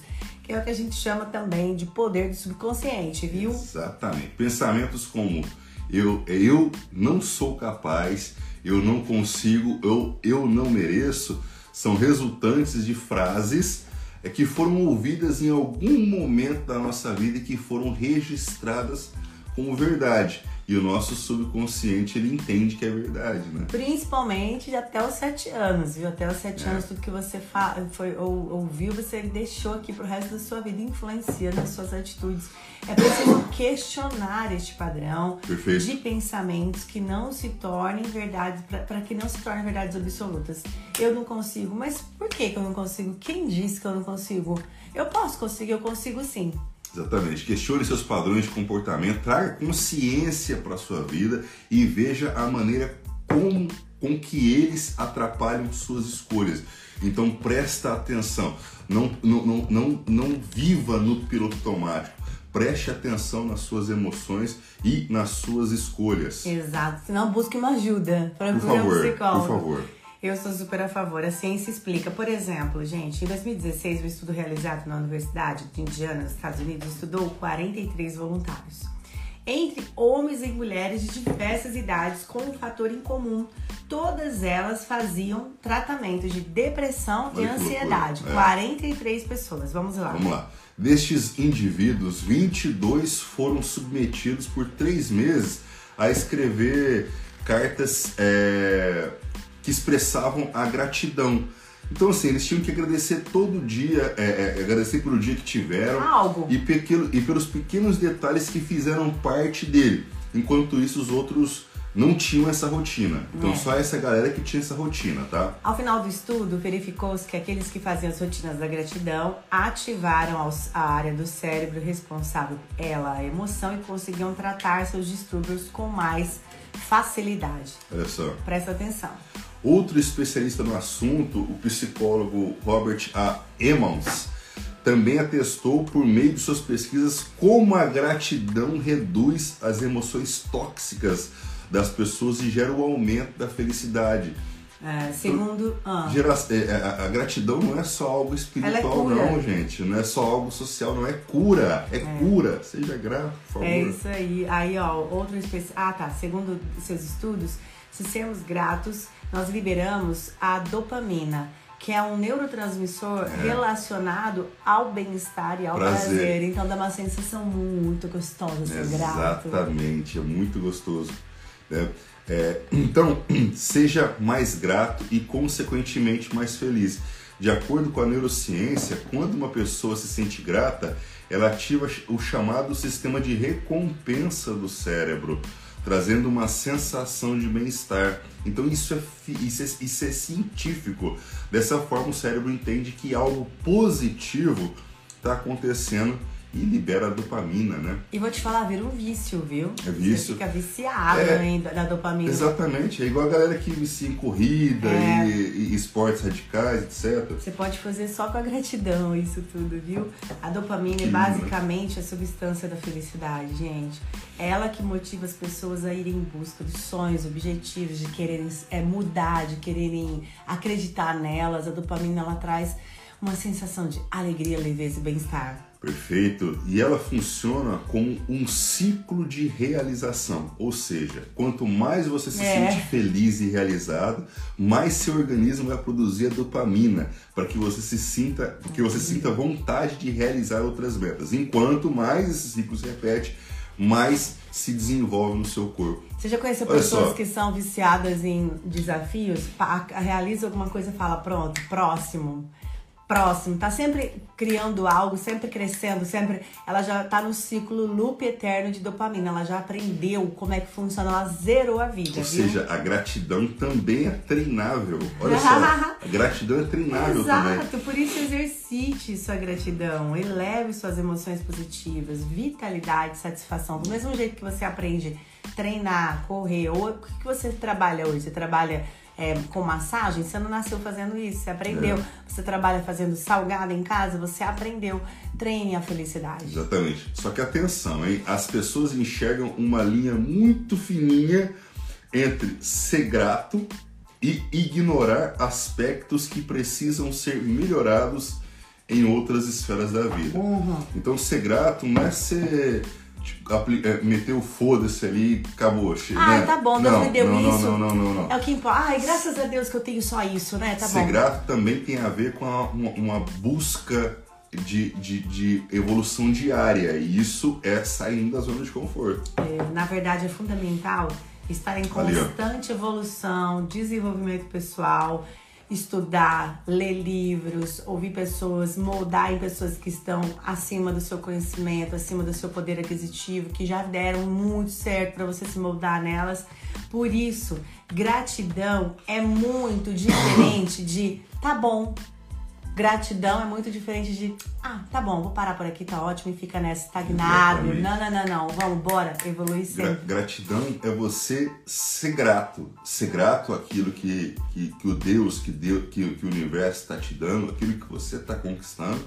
que é o que a gente chama também de poder do subconsciente, viu? Exatamente. Pensamentos como eu, eu não sou capaz, eu não consigo, eu, eu não mereço, são resultantes de frases é, que foram ouvidas em algum momento da nossa vida e que foram registradas como verdade. E o nosso subconsciente ele entende que é verdade, né? Principalmente até os sete anos, viu? Até os sete é. anos, tudo que você foi ou, ouviu, você deixou aqui pro resto da sua vida, influencia nas suas atitudes. É preciso questionar este padrão Perfeito. de pensamentos que não se tornem verdades, para que não se tornem verdades absolutas. Eu não consigo, mas por que, que eu não consigo? Quem disse que eu não consigo? Eu posso conseguir, eu consigo sim. Exatamente. Questione seus padrões de comportamento, traga consciência para a sua vida e veja a maneira como com que eles atrapalham suas escolhas. Então presta atenção. Não, não, não, não, não viva no piloto automático. Preste atenção nas suas emoções e nas suas escolhas. Exato. Senão busque uma ajuda. Para por favor, um por favor. Eu sou super a favor. A ciência explica. Por exemplo, gente, em 2016, um estudo realizado na Universidade de Indiana, nos Estados Unidos, estudou 43 voluntários. Entre homens e mulheres de diversas idades, com um fator em comum. Todas elas faziam tratamento de depressão Olha e ansiedade. É. 43 pessoas. Vamos lá. Vamos lá. Destes indivíduos, 22 foram submetidos por três meses a escrever cartas. É que expressavam a gratidão. Então, assim, eles tinham que agradecer todo dia, é, é, agradecer pelo dia que tiveram Algo. E, pequeno, e pelos pequenos detalhes que fizeram parte dele. Enquanto isso, os outros não tinham essa rotina. Então, é. só essa galera que tinha essa rotina, tá? Ao final do estudo, verificou-se que aqueles que faziam as rotinas da gratidão ativaram a área do cérebro responsável pela emoção e conseguiam tratar seus distúrbios com mais facilidade. Olha só. Presta atenção. Outro especialista no assunto, o psicólogo Robert A. Emmons, também atestou por meio de suas pesquisas como a gratidão reduz as emoções tóxicas das pessoas e gera o aumento da felicidade. É, segundo. Ah. É, é, a, gratidão não é só algo espiritual, é não, gente. Não é só algo social, não é cura. É, é. cura. Seja grato, por favor. É isso aí. Aí, ó, outro. Ah, tá. Segundo seus estudos, se sermos gratos, nós liberamos a dopamina, que é um neurotransmissor é. relacionado ao bem-estar e ao prazer. prazer. Então dá uma sensação muito gostosa ser Exatamente, grato. Exatamente, é muito gostoso. Né? É, então, seja mais grato e, consequentemente, mais feliz. De acordo com a neurociência, quando uma pessoa se sente grata, ela ativa o chamado sistema de recompensa do cérebro trazendo uma sensação de bem-estar. Então isso é, isso, é, isso é científico. Dessa forma o cérebro entende que algo positivo está acontecendo e libera dopamina, né? E vou te falar, vira um vício, viu? É vício. Você fica viciado É. ainda da dopamina. Exatamente, é igual a galera que vicia em corrida É. e, e esportes radicais, etc. Você pode fazer só com a gratidão isso tudo, viu? A dopamina Que é lindo, né? basicamente a substância da felicidade, gente. É ela que motiva as pessoas a irem em busca de sonhos, objetivos, de quererem é, mudar, de quererem acreditar nelas. A dopamina ela traz uma sensação de alegria, leveza e bem-estar. Perfeito. E ela funciona como um ciclo de realização. Ou seja, quanto mais você se É. sente feliz e realizado, mais seu organismo vai produzir a dopamina para que você se sinta, que você sinta vontade de realizar outras metas. Enquanto mais esse ciclo se repete, mais se desenvolve no seu corpo. Você já conheceu Olha pessoas só. que são viciadas em desafios? Realiza alguma coisa e fala, pronto, próximo. Próximo. Tá sempre criando algo, sempre crescendo, sempre. Ela já tá no ciclo loop eterno de dopamina. Ela já aprendeu como é que funciona, ela zerou a vida, Ou viu? seja, a gratidão também é treinável. Olha só, a gratidão é treinável também. Exato, por isso exercite sua gratidão, eleve suas emoções positivas, vitalidade, satisfação. Do mesmo jeito que você aprende treinar, correr, ou o que que você trabalha hoje? Você trabalha é, com massagem? Você não nasceu fazendo isso, você aprendeu. É. Você trabalha fazendo salgado em casa? Você aprendeu. Treine a felicidade. Exatamente. Só que atenção, hein? As pessoas enxergam uma linha muito fininha entre ser grato e ignorar aspectos que precisam ser melhorados em outras esferas da vida. Uhum. Então, ser grato não é ser. É, meter o foda-se ali e acabou. che- Ai, né? tá bom, Deus não, me deu não, isso. Não, não, não, não, não. É o que importa. Ai, graças a Deus que eu tenho só isso, né? Tá Ser bom. grato também tem a ver com uma, uma busca de, de, de evolução diária. E isso é saindo da zona de conforto. É, na verdade, é fundamental estar em constante evolução, desenvolvimento pessoal, estudar, ler livros, ouvir pessoas, moldar em pessoas que estão acima do seu conhecimento, acima do seu poder aquisitivo, que já deram muito certo para você se moldar nelas. Por isso, gratidão é muito diferente de tá bom. Gratidão é muito diferente de ah, tá bom, vou parar por aqui, tá ótimo e fica nessa estagnado. Não, não, não, não, vamos, bora, evoluir Gra- sempre. gratidão é você ser grato. Ser grato àquilo que, que, que o Deus, que, Deus que, que o universo está te dando, aquilo que você está conquistando,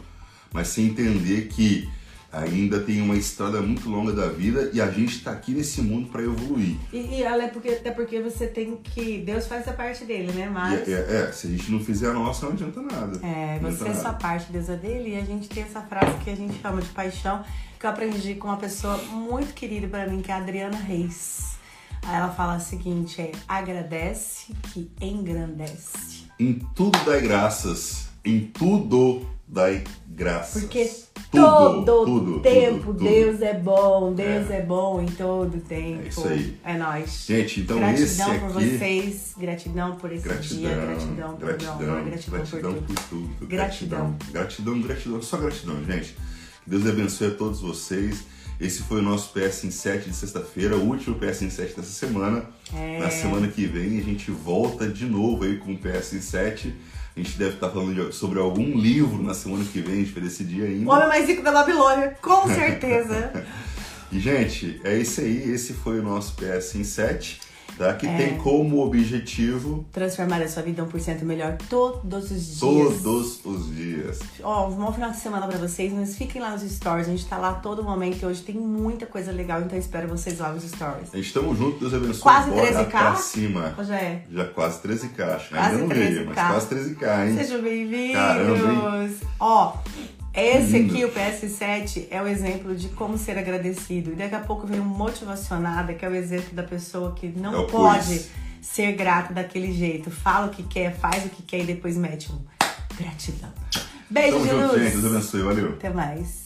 mas sem entender que ainda tem uma estrada muito longa da vida e a gente está aqui nesse mundo para evoluir. E, e ela é porque, até porque você tem que. Deus faz a parte dele, né? Mas. é, é- é, se a gente não fizer a nossa, não adianta nada. É, você é sua parte, Deus é dele, e a gente tem essa frase que a gente chama de paixão, que eu aprendi com uma pessoa muito querida pra mim, que é a Adriana Reis. Aí ela fala o seguinte: é agradece que engrandece. Em tudo dai graças. Em tudo dai graças. Porque Tudo, todo tudo, tempo tudo, tudo. Deus é bom, Deus É. é, bom em todo tempo. É isso aí. É nóis. Gente, então gratidão esse por aqui. vocês, gratidão por esse dia, gratidão por meu amor, gratidão, gratidão por tudo. por tudo. Gratidão. Gratidão, gratidão, só gratidão, gente. Que Deus abençoe a todos vocês. Esse foi o nosso PS em 7 de sexta-feira, o último PS em 7 dessa semana. É. Na semana que vem a gente volta de novo aí com o PS em 7. A gente deve estar falando de- sobre algum livro na semana que vem, a gente vai decidir ainda. Homem mais rico da Babilônia, com certeza. E, gente, é isso aí. Esse foi o nosso PS em 7, tá? Que É. tem como objetivo Transformar a sua vida 1% melhor todos os dias. todos os dias. Ó, um bom final de semana pra vocês, mas fiquem lá nos stories. A gente tá lá todo momento e hoje tem muita coisa legal, então espero vocês lá nos stories. Estamos juntos, Deus abençoe. Quase Bora 13K? pra cima. Já é. Já quase 13k, acho. Quase Ainda não veio, 13K. mas quase 13k, hein? Sejam bem-vindos! Ó, esse aqui, o PS7, é o exemplo de como ser agradecido. E daqui a pouco vem um motivacionada, que é o exemplo da pessoa que não É o pode quiz. ser grata daquele jeito. Fala o que quer, faz o que quer e depois mete um gratidão. Beijo Tamo de junto, luz! gente. Deus abençoe. Valeu. Até mais.